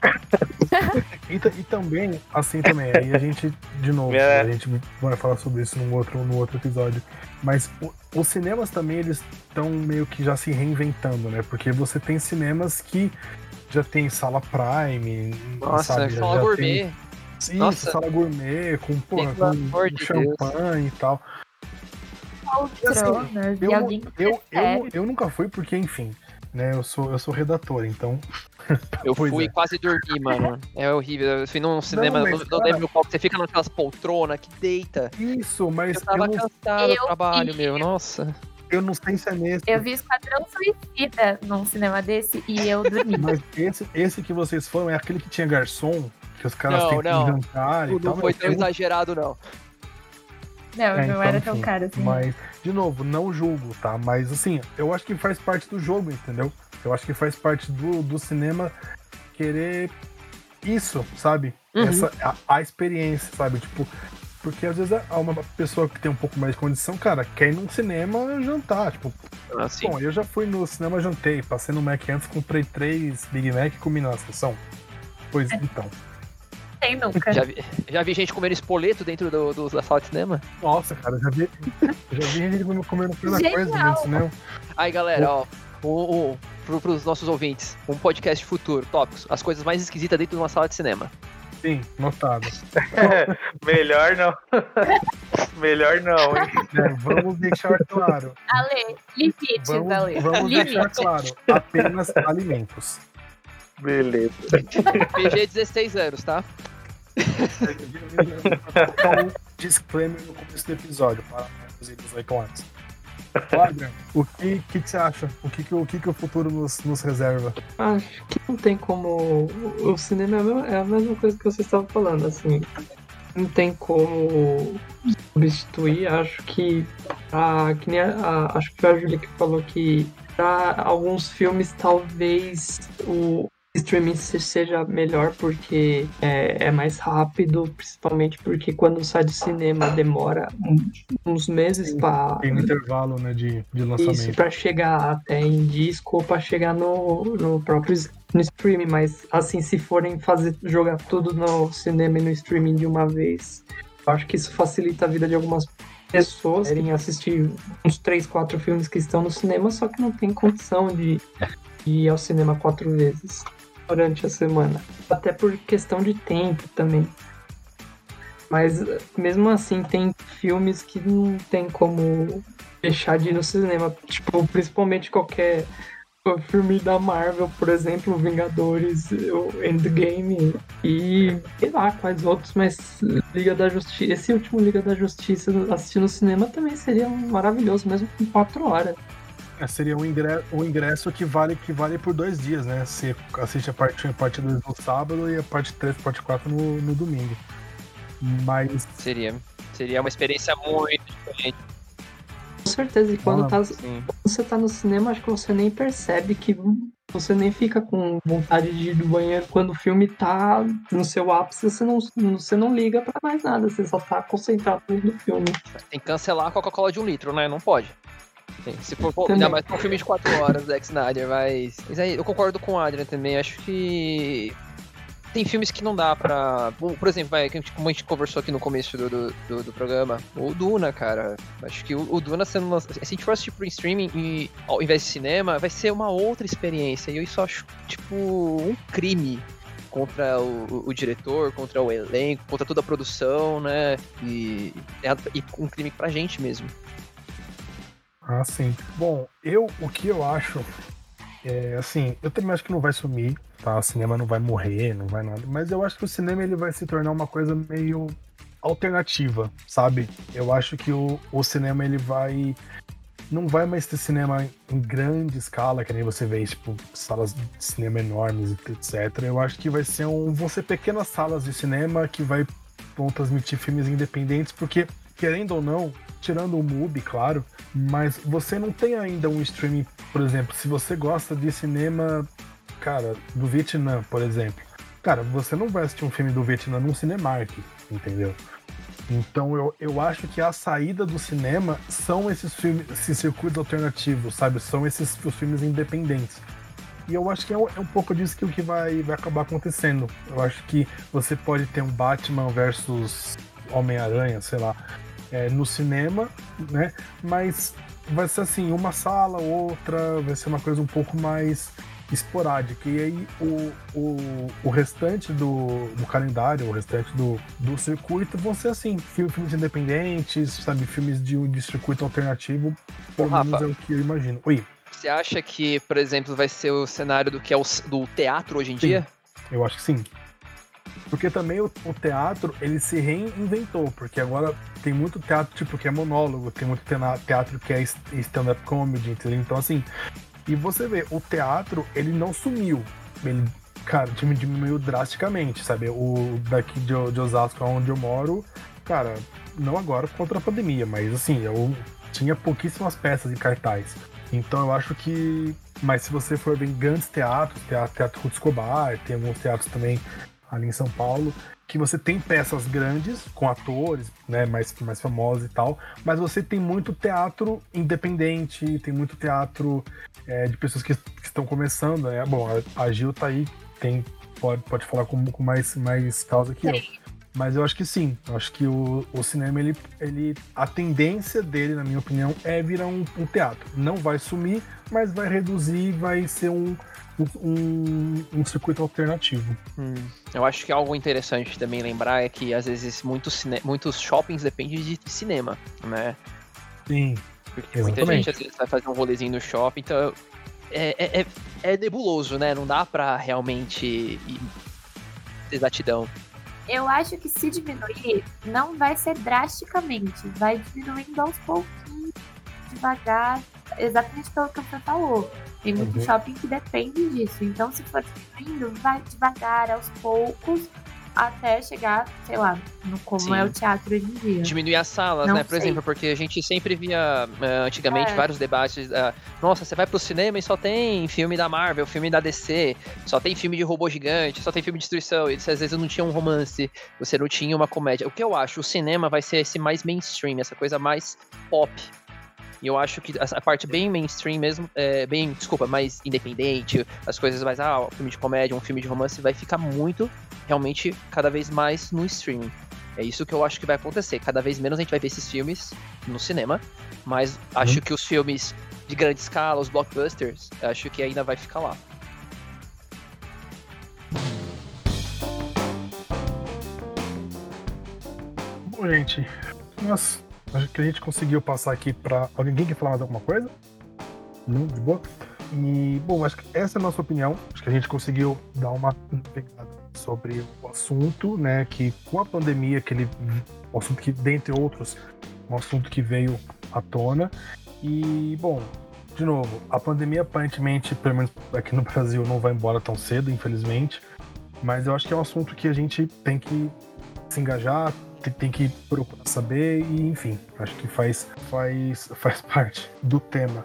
E, e também, assim também, aí a gente, de novo, É. a gente vai falar sobre isso num outro, num outro episódio. Mas o- os cinemas também, eles estão meio que já se reinventando, né? Porque você tem cinemas que já tem sala Prime, Nossa, sabe? fala já gourmet. Tem, isso, Nossa. sala gourmet, com, porra, com amor de champanhe e tal. Poltronas, Eu, eu, eu, eu nunca fui porque, enfim, né? Eu sou, eu sou redator, então. Eu fui é. e quase dormi, mano. É horrível. Eu fui num cinema, mas, não, não cara- lembro qual, você fica naquelas poltronas que deita. Isso, mas Eu eu, tava não, cansado do Eu trabalho, vi. meu, nossa. eu não sei se é nesse. Eu vi Esquadrão Suicida num cinema desse e eu dormi. Mas esse, esse que vocês foram é aquele que tinha garçom, que os caras Não, têm que não. jantar e Não, tal. foi mas tão exagerado, não. Não, É, não então, era tão caro assim. Mas, de novo, não julgo, tá? Mas assim, eu acho que faz parte do jogo, entendeu? Eu acho que faz parte do, do cinema querer isso, sabe? Uhum. Essa, a, a experiência, sabe? Tipo, porque às vezes a- uma pessoa que tem um pouco mais de condição, cara, quer ir num cinema jantar. Tipo, Assim. bom, eu já fui no cinema, jantei, passei no Mac antes, comprei três Big Mac e comi na sessão. Pois então. Tem nunca. Já vi, já vi gente comendo espoleto dentro do, do- da sala de cinema. Nossa, cara, já vi, já vi gente comendo- comendo coisa dentro do cinema. Aí, galera, ó, o, o, pro, pros nossos ouvintes, um podcast futuro, tópicos, as coisas mais esquisitas dentro de uma sala de cinema. Sim, notado. Melhor não. Melhor não, hein? É, vamos deixar claro. Ale, limites, Vamos, Ale. vamos deixar Limites. claro. Apenas alimentos. Beleza. PG 16 anos, tá? Um disclaimer no começo do episódio para aí com antes. Adrian, o que, que, que você acha? O que, que, o, que, que o futuro nos, nos reserva? Acho que não tem como. O cinema é a mesma- é a mesma coisa que vocês estavam falando, assim. não tem como substituir. Acho que a, que nem a, a- acho que foi a Julia que falou que para alguns filmes talvez o streaming se- seja melhor porque é, é mais rápido, principalmente porque quando sai do cinema demora um- uns meses para Tem um intervalo, né, de, de isso lançamento. para chegar até em disco ou para chegar no, no próprio no streaming, mas assim, se forem fazer jogar tudo no cinema e no streaming de uma vez, eu acho que isso facilita a vida de algumas pessoas querem assistir uns três, quatro filmes que estão no cinema, só que não tem condição de, de ir ao cinema quatro vezes durante a semana. Até por questão de tempo também. Mas mesmo assim tem filmes que não tem como deixar de ir no cinema. Tipo, principalmente qualquer filme da Marvel, por exemplo, Vingadores, Endgame e sei lá quais outros, mas Liga da Justiça. Esse último Liga da Justiça assistir no cinema também seria maravilhoso, mesmo com quatro horas. É, seria um ingresso, um ingresso que vale que vale por dois dias, né? Você assiste a parte 1 e a parte 2 no sábado e a parte 3 e a parte 4 no, no domingo. Mas Seria. Seria uma experiência muito diferente. Com certeza, e quando Ah, tá, Sim. você tá no cinema, acho que você nem percebe que você nem fica com vontade de ir do banheiro quando o filme tá no seu ápice, você não, você não liga pra mais nada, você só tá concentrado no filme. Tem que cancelar a Coca-Cola de um litro, né? Não pode. Sim, se for, Também. ainda mais pra um filme de 4 horas, Zack Snyder, mas. Mas aí, eu concordo com o Adrian também. Acho que. Tem filmes que não dá pra. Por por exemplo, vai, como a gente conversou aqui no começo do, do, do- do programa, o Duna, cara. Acho que o, o Duna sendo. lança- Se a gente for assistir pro streaming e, ao invés de cinema, vai ser uma outra experiência. E eu isso acho, tipo, um crime contra o, o- o diretor, contra o elenco, contra toda a produção, né? E, e um crime pra gente mesmo. Ah, sim. Bom, eu o que eu acho é assim, eu também acho que não vai sumir, tá? O cinema não vai morrer, não vai nada, mas eu acho que o cinema ele vai se tornar uma coisa meio alternativa, sabe? Eu acho que o, o cinema ele vai não vai mais ter cinema em grande escala, que nem você vê, tipo, salas de cinema enormes, etc. Eu acho que vai ser um. vão ser pequenas salas de cinema que vai, vão transmitir filmes independentes, porque, querendo ou não, tirando o MUBI, claro, mas você não tem ainda um streaming, por exemplo, se você gosta de cinema, cara, do Vietnã, por exemplo. Cara, você não vai assistir um filme do Vietnã num Cinemark, entendeu? Então eu, eu acho que a saída do cinema são esses filmes, esses circuitos alternativos, sabe? São esses os filmes independentes. E eu acho que é um, é um pouco disso que o que vai, vai acabar acontecendo. Eu acho que você pode ter um Batman versus Homem-Aranha, sei lá, é, no cinema, né? Mas vai ser assim, uma sala, outra, vai ser uma coisa um pouco mais esporádica. E aí o, o, o restante do, do calendário, o restante do, do circuito vão ser assim, filmes, independentes, sabe, filmes de, de circuito alternativo, pelo Rafa. menos é o que eu imagino. Oi, Você acha que, por exemplo, vai ser o cenário do que é o do teatro hoje em Sim. dia? eu acho que sim. Porque também o, o teatro, ele se reinventou, porque agora tem muito teatro tipo que é monólogo, tem muito teatro que é stand-up comedy, entendeu? Então assim, e você vê, o teatro, ele não sumiu. Ele, cara, diminuiu drasticamente, sabe? O daqui de, de Osasco, onde eu moro, cara, não agora contra a pandemia, mas assim, eu tinha pouquíssimas peças em cartaz. Então eu acho que. Mas se você for ver em grandes teatros, teatro, teatro Ruth Escobar, tem alguns teatros também ali em São Paulo, que você tem peças grandes, com atores, né, mais, mais famosos e tal, mas você tem muito teatro independente, tem muito teatro é, de pessoas que, que estão começando, né? Bom, a, a Gil tá aí, tem, pode, pode falar com, com mais, mais causa que eu. Mas eu acho que sim. Eu acho que o, o cinema, ele, ele. A tendência dele, na minha opinião, é virar um, um teatro. Não vai sumir, mas vai reduzir, vai ser um, um, um circuito alternativo. Hum, eu acho que algo interessante também lembrar é que às vezes muitos, cine- muitos shoppings dependem de cinema, né? Sim. Porque muita gente às vezes vai fazer um rolezinho no shopping, então é, é, é, é nebuloso, né? Não dá pra realmente ir exatidão. Eu acho que se diminuir, não vai ser drasticamente. Vai diminuindo aos pouquinhos, devagar. Exatamente pelo que você falou. Tem muito Uhum. shopping que depende disso. Então, se for diminuindo, vai devagar, aos poucos. até chegar, sei lá, no como Sim. é o teatro hoje em dia. Diminuir as salas, Não né? Por sei. exemplo, porque a gente sempre via eh, antigamente É. vários debates. ah, Nossa, você vai pro cinema e só tem filme da Marvel, filme da DC, só tem filme de robô gigante, só tem filme de destruição. E às vezes não tinha um romance, você não tinha uma comédia. O que eu acho, o cinema vai ser esse mais mainstream, essa coisa mais pop. E eu acho que essa parte bem mainstream mesmo, é, bem, desculpa, mais independente, as coisas mais, ah, um filme de comédia, um filme de romance, vai ficar muito, realmente, cada vez mais no streaming. É isso que eu acho que vai acontecer. Cada vez menos a gente vai ver esses filmes no cinema, mas acho que os filmes de grande escala, os blockbusters, acho que ainda vai ficar lá. Bom, gente, nós, acho que a gente conseguiu passar aqui pra. Alguém quer falar mais alguma coisa? Não, de boa? E, bom, acho que essa é a nossa opinião. Acho que a gente conseguiu dar uma pegada sobre o assunto, né? Que com a pandemia, aquele um assunto que, dentre outros, um assunto que veio à tona. E, bom, de novo, a pandemia aparentemente, pelo menos aqui no Brasil, não vai embora tão cedo, infelizmente. Mas eu acho que é um assunto que a gente tem que se engajar, tem, tem que procurar saber e, enfim, acho que faz, faz, faz parte do tema.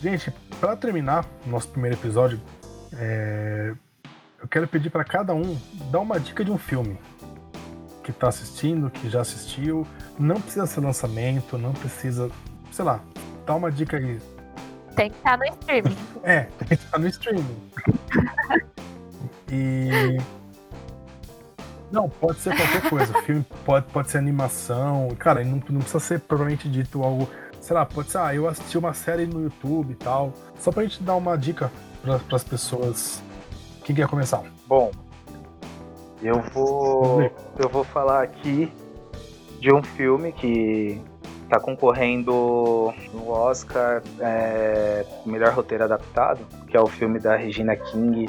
Gente, para terminar o nosso primeiro episódio, é, eu quero pedir para cada um dar uma dica de um filme que tá assistindo, que já assistiu. Não precisa ser lançamento, não precisa, sei lá, dá uma dica aí. Tem que estar no streaming. É, tem que estar no streaming. E. Não, pode ser qualquer coisa. Filme pode, pode ser animação. Cara, não, não precisa ser propriamente dito algo. Sei lá, pode ser, ah, eu assisti uma série no YouTube e tal. Só pra gente dar uma dica para as pessoas. Quem quer começar? Bom, eu vou eu vou falar aqui de um filme que tá concorrendo no Oscar é, melhor roteiro adaptado, que é o filme da Regina King,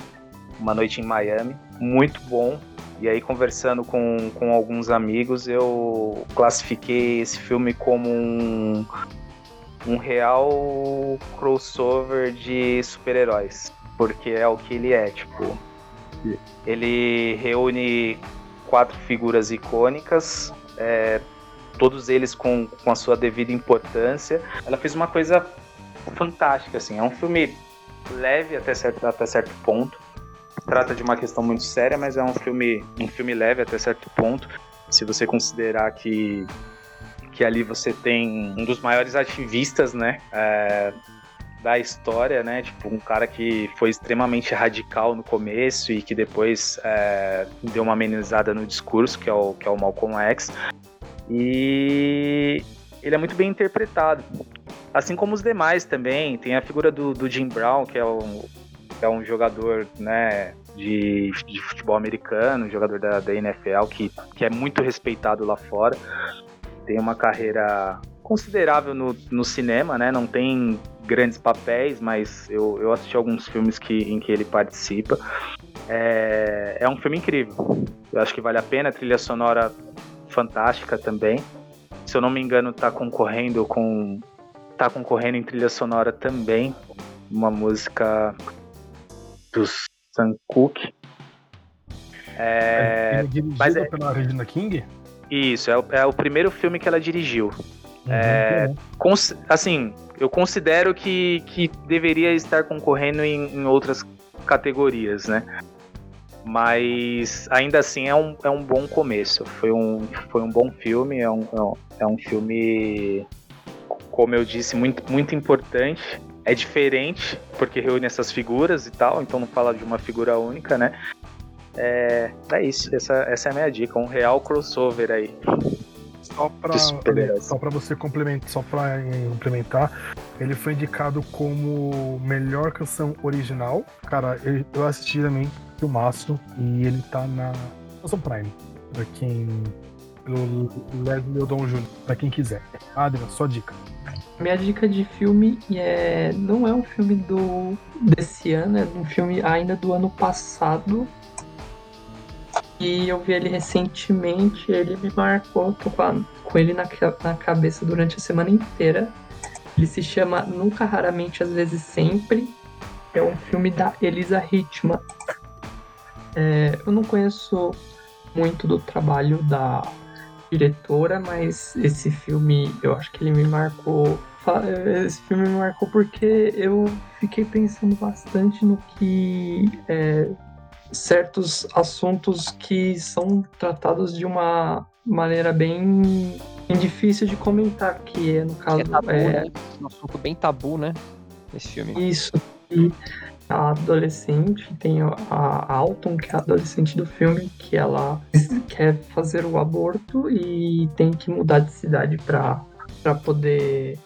Uma Noite em Miami, muito bom. E aí conversando com, com alguns amigos, eu classifiquei esse filme como um um real crossover de super-heróis, porque é o que ele é, tipo, ele reúne quatro figuras icônicas, é, todos eles com, com a sua devida importância. Ela fez uma coisa fantástica, assim. É um filme leve até certo, até certo ponto. Trata de uma questão muito séria, mas é um filme, um filme leve até certo ponto. Se você considerar que, que ali você tem um dos maiores ativistas, né? é, da história, né? Tipo, um cara que foi extremamente radical no começo e que depois é, deu uma amenizada no discurso, que é o, que é o Malcolm X. E ele é muito bem interpretado. Assim como os demais também. Tem a figura do, do Jim Brown, que é que é um jogador, né? De, de futebol americano, jogador da, da NFL, que, que é muito respeitado lá fora. Tem uma carreira considerável no, no cinema, né? Não tem grandes papéis, mas eu, eu assisti alguns filmes que, em que ele participa. É, é um filme incrível. Eu acho que vale a pena, trilha sonora fantástica também. Se eu não me engano, tá concorrendo com. tá concorrendo em trilha sonora também. Uma música do Sam Cooke. É, Ele é dirigido mas é- pela Regina King? isso, é, o- é o primeiro filme que ela dirigiu. É, Uhum. Cons- assim, eu considero que, que deveria estar concorrendo em, em outras categorias, né? Mas ainda assim é um, é um bom começo. Foi um, foi um bom filme, é um, é um, é um filme, como eu disse, muito, muito importante. É diferente, porque reúne essas figuras e tal, então não fala de uma figura única, né? É, é isso, essa, essa é a minha dica, um real crossover aí. Só pra, só pra você complementar, só pra eh, complementar, ele foi indicado como melhor canção original. Cara, eu, eu assisti também filmaço e ele tá na Amazon Prime. Pra quem. Pelo Leslie Odom Jr., pra quem quiser. Adrian, só dica. Minha dica de filme é não é um filme do desse ano, é um filme ainda do ano passado. E eu vi ele recentemente, ele me marcou, tô com, com ele na, na cabeça durante a semana inteira. Ele se chama Nunca, Raramente, Às vezes Sempre. É um filme da Elisa Hitman. É, eu não conheço muito do trabalho da diretora, mas esse filme eu acho que ele me marcou. Esse filme me marcou porque eu fiquei pensando bastante no que é, certos assuntos que são tratados de uma maneira bem, bem difícil de comentar, que é no caso Que é tabu, é, né? Um assunto bem tabu, né? Esse filme. isso. E a adolescente tem a Alton, que é a adolescente do filme, que ela quer fazer o aborto e tem que mudar de cidade para poder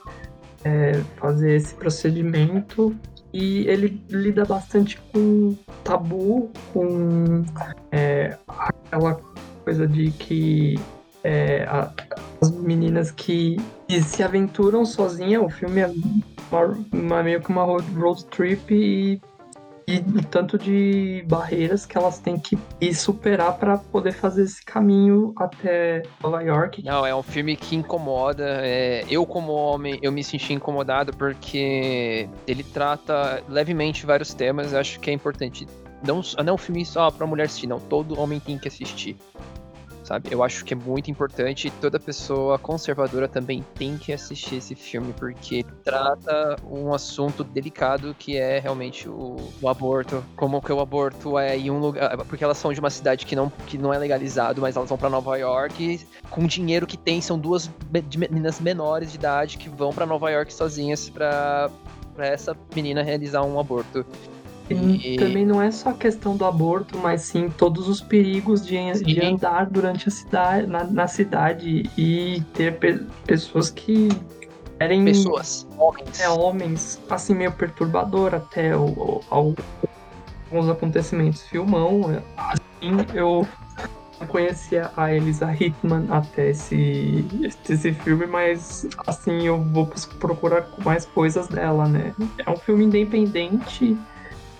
é, fazer esse procedimento. E ele lida bastante com tabu, com é, aquela coisa de que é, a- as meninas que, que se aventuram sozinha, o filme é uma, uma- meio que uma road, road trip e, e o tanto de barreiras que elas têm que ir superar para poder fazer esse caminho até Nova York. Não, é um filme que incomoda. é, eu, como homem, eu me senti incomodado porque ele trata levemente vários temas. Acho que é importante. Não, não é um filme só pra mulher assistir, não. Todo homem tem que assistir. Sabe? Eu acho que é muito importante. Toda pessoa conservadora também tem que assistir esse filme porque trata um assunto delicado que é realmente o, o aborto. Como que o aborto é em um lugar. Porque elas são de uma cidade que não, que não é legalizado, mas elas vão pra Nova York com o dinheiro que tem, são duas meninas menores de idade que vão pra Nova York sozinhas pra essa menina realizar um aborto. E também não é só a questão do aborto, mas sim todos os perigos de, de andar durante a cidade, na, na cidade e ter pe- pessoas que querem Pessoas, homens. é, homens, assim, meio perturbador até o, o- alguns acontecimentos. Filmão, é, assim, eu não conhecia a Elisa Hickman até esse, esse filme, mas assim, eu vou procurar mais coisas dela, né? É um filme independente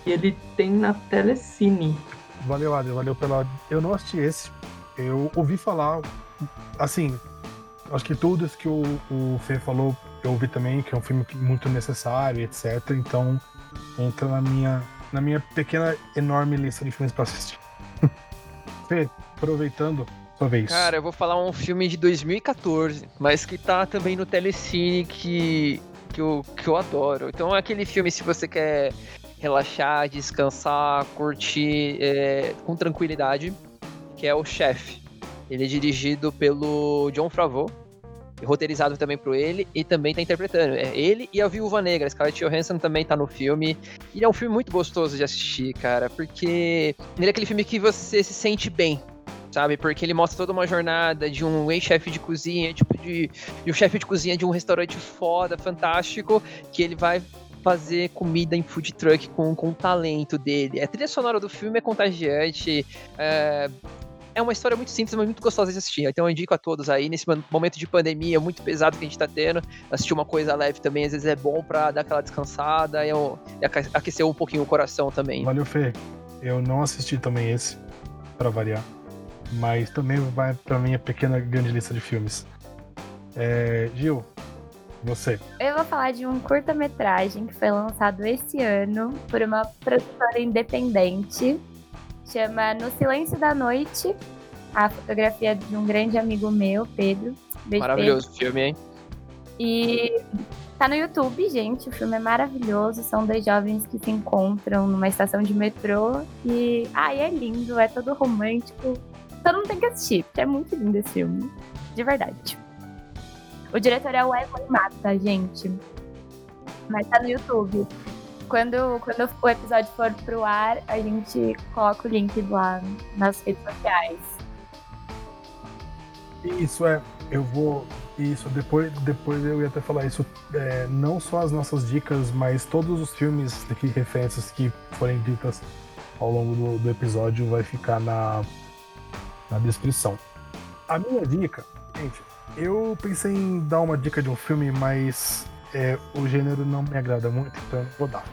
e ele tem na Telecine. Valeu, Adri, valeu pela. Eu não assisti esse. Eu ouvi falar, assim, acho que tudo isso que o, o Fê falou, eu ouvi também, que é um filme muito necessário, etc. Então, entra na minha, na minha pequena, enorme lista de filmes pra assistir. Fê, aproveitando, sua vez. Cara, eu vou falar um filme de 2014, mas que tá também no Telecine que, que, eu, que eu adoro. Então é aquele filme se você quer relaxar, descansar, curtir é, com tranquilidade, que é o Chef. Ele é dirigido pelo John Favreau, roteirizado também por ele, e também tá interpretando. É ele e a Viúva Negra, Scarlett Johansson também tá no filme. E é um filme muito gostoso de assistir, cara, porque ele é aquele filme que você se sente bem, sabe? Porque ele mostra toda uma jornada de um ex-chefe de cozinha, tipo de, de um chefe de cozinha de um restaurante foda, fantástico, que ele vai fazer comida em food truck com, com o talento dele. A trilha sonora do filme é contagiante, é, é uma história muito simples, mas muito gostosa de assistir. Então eu indico a todos aí, nesse momento de pandemia muito pesado que a gente tá tendo, assistir uma coisa leve também, às vezes é bom pra dar aquela descansada e, aque- aquecer um pouquinho o coração também. Valeu, Fê. Eu não assisti também esse, pra variar. Mas também vai pra minha pequena grande lista de filmes. É, Gil, você. Eu vou falar de um curta-metragem que foi lançado esse ano por uma produtora independente. Chama No Silêncio da Noite. A fotografia de um grande amigo meu, Pedro. Beijo, Maravilhoso filme, hein? E tá no YouTube, gente. O filme é maravilhoso. São dois jovens que se encontram numa estação de metrô. E. Ai, é lindo, é todo romântico. Todo mundo tem que assistir, porque é muito lindo esse filme. De verdade. O diretor é o Wesley Mata, gente. Mas tá no YouTube. Quando, quando o episódio for pro ar, a gente coloca o link lá nas redes sociais. Isso é, eu vou. Isso, depois, depois eu ia até falar isso. é, não só as nossas dicas, mas todos os filmes aqui, referências que forem ditas ao longo do, do episódio, vai ficar na, na descrição. A minha dica, gente, eu pensei em dar uma dica de um filme, mas é, o gênero não me agrada muito, então eu vou dar.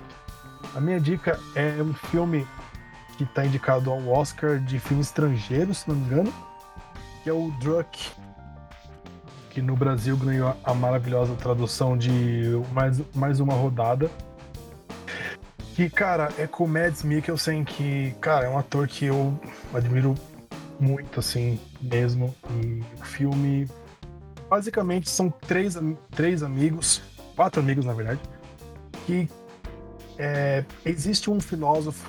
A minha dica é um filme que está indicado ao Oscar de filme estrangeiro, se não me engano, que é o Druck, que no Brasil ganhou a maravilhosa tradução de mais, mais uma rodada. Que, cara, é com o Mads Mikkelsen, que, cara, é um ator que eu admiro muito, assim, mesmo. E o filme. Basicamente são três, três amigos, quatro amigos, na verdade, que é, existe um filósofo,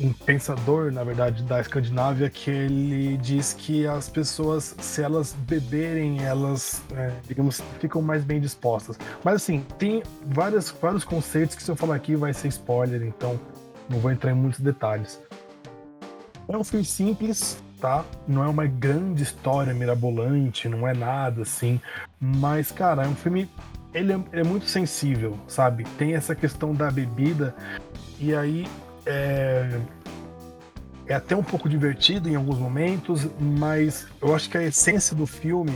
um pensador, na verdade, da Escandinávia, que ele diz que as pessoas, se elas beberem, elas, é, digamos, ficam mais bem dispostas. Mas assim, tem várias, vários conceitos que se eu falar aqui vai ser spoiler, então não vou entrar em muitos detalhes. É um filme simples, tá? Não é uma grande história mirabolante, não é nada assim. Mas, cara, é um filme. Ele é, ele é muito sensível, sabe? Tem essa questão da bebida, e aí é. É até um pouco divertido em alguns momentos, mas eu acho que a essência do filme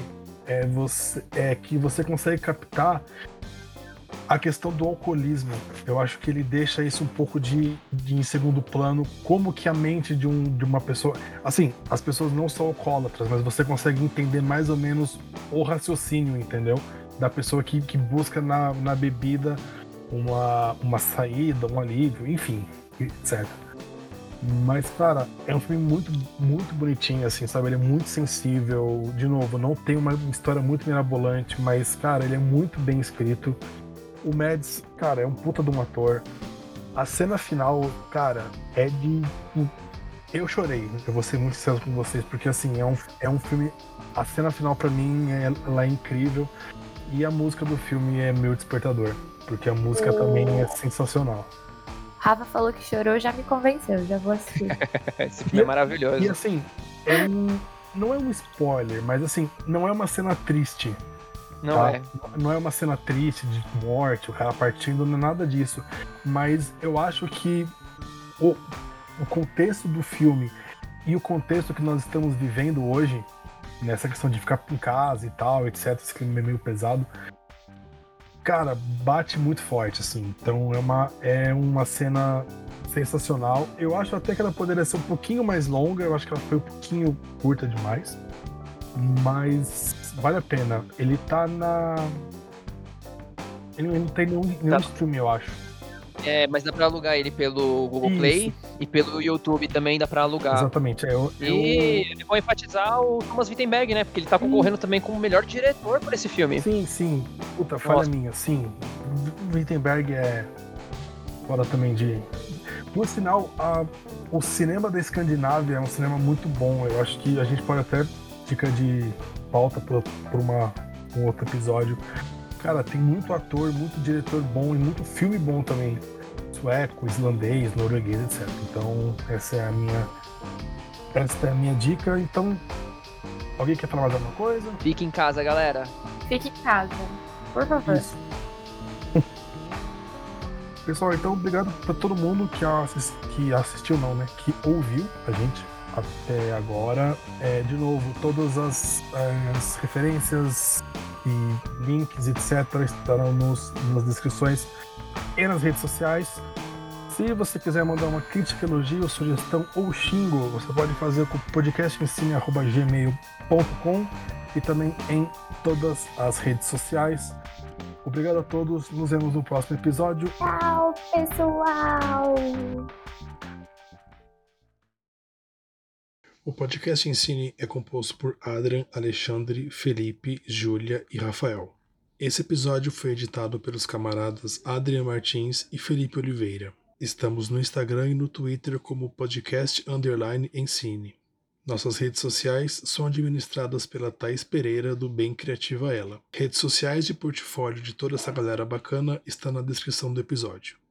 é, você, é que você consegue captar a questão do alcoolismo. Eu acho que ele deixa isso um pouco de, de em segundo plano, como que a mente de, um, de uma pessoa. Assim, as pessoas não são alcoólatras, mas você consegue entender mais ou menos o raciocínio, entendeu? Da pessoa que, que busca na, na bebida uma, uma saída, um alívio, enfim, etc. Mas, cara, é um filme muito, muito bonitinho, assim, sabe? Ele é muito sensível. De novo, não tem uma história muito mirabolante, mas, cara, ele é muito bem escrito. O Mads, cara, é um puta de um ator. A cena final, cara, é de. Eu chorei, eu vou ser muito sincero com vocês, porque assim, é um, é um filme. A cena final pra mim é, ela é incrível. E a música do filme é meu despertador. Porque a música também é sensacional. Rafa falou que chorou, já me convenceu, já vou assistir. Esse filme é maravilhoso. E assim, é um, não é um spoiler, mas assim, não é uma cena triste. Não tá? é. Não é uma cena triste de morte, o cara partindo, não é nada disso. Mas eu acho que o, o contexto do filme e o contexto que nós estamos vivendo hoje, nessa questão de ficar em casa e tal, etc., esse clima é meio pesado, cara, bate muito forte, assim. Então é uma, é uma cena sensacional. Eu acho até que ela poderia ser um pouquinho mais longa, eu acho que ela foi um pouquinho curta demais. Mas vale a pena. Ele tá na. Ele não tem nenhum, nenhum Tá. stream, eu acho. É, mas dá pra alugar ele pelo Google Isso. Play e pelo YouTube também dá pra alugar. Exatamente. É, eu, eu- E eu vou enfatizar o Thomas Wittenberg, né? Porque ele tá concorrendo também como o melhor diretor por esse filme. Sim, sim. Puta, falha Nossa. minha, sim. Wittenberg é. Fora também de. Por sinal, a- o cinema da Escandinávia é um cinema muito bom. Eu acho que a gente pode até ficar de pauta por, por uma, um outro episódio. Cara, tem muito ator, muito diretor bom e muito filme bom também. Sueco, islandês, norueguês, etc. Então, essa é a minha. Essa é a minha dica. Então, alguém quer falar mais alguma coisa? Fique em casa, galera. Fique em casa, por favor. Isso. Pessoal, então obrigado pra todo mundo que, assis- que assistiu, não, né? Que ouviu a gente até agora. É, de novo, todas as, as referências e links, etc., estarão nos, nas descrições e nas redes sociais. Se você quiser mandar uma crítica, elogio, sugestão ou xingo, você pode fazer com podcastensine.gmail.com e também em todas as redes sociais. Obrigado a todos, nos vemos no próximo episódio. Tchau, pessoal! O podcast Ensine é composto por Adrian, Alexandre, Felipe, Júlia e Rafael. Esse episódio foi editado pelos camaradas Adrian Martins e Felipe Oliveira. Estamos no Instagram e no Twitter como podcast underline Ensine. Nossas redes sociais são administradas pela Thais Pereira do Bem Criativa Ela. Redes sociais e portfólio de toda essa galera bacana está na descrição do episódio.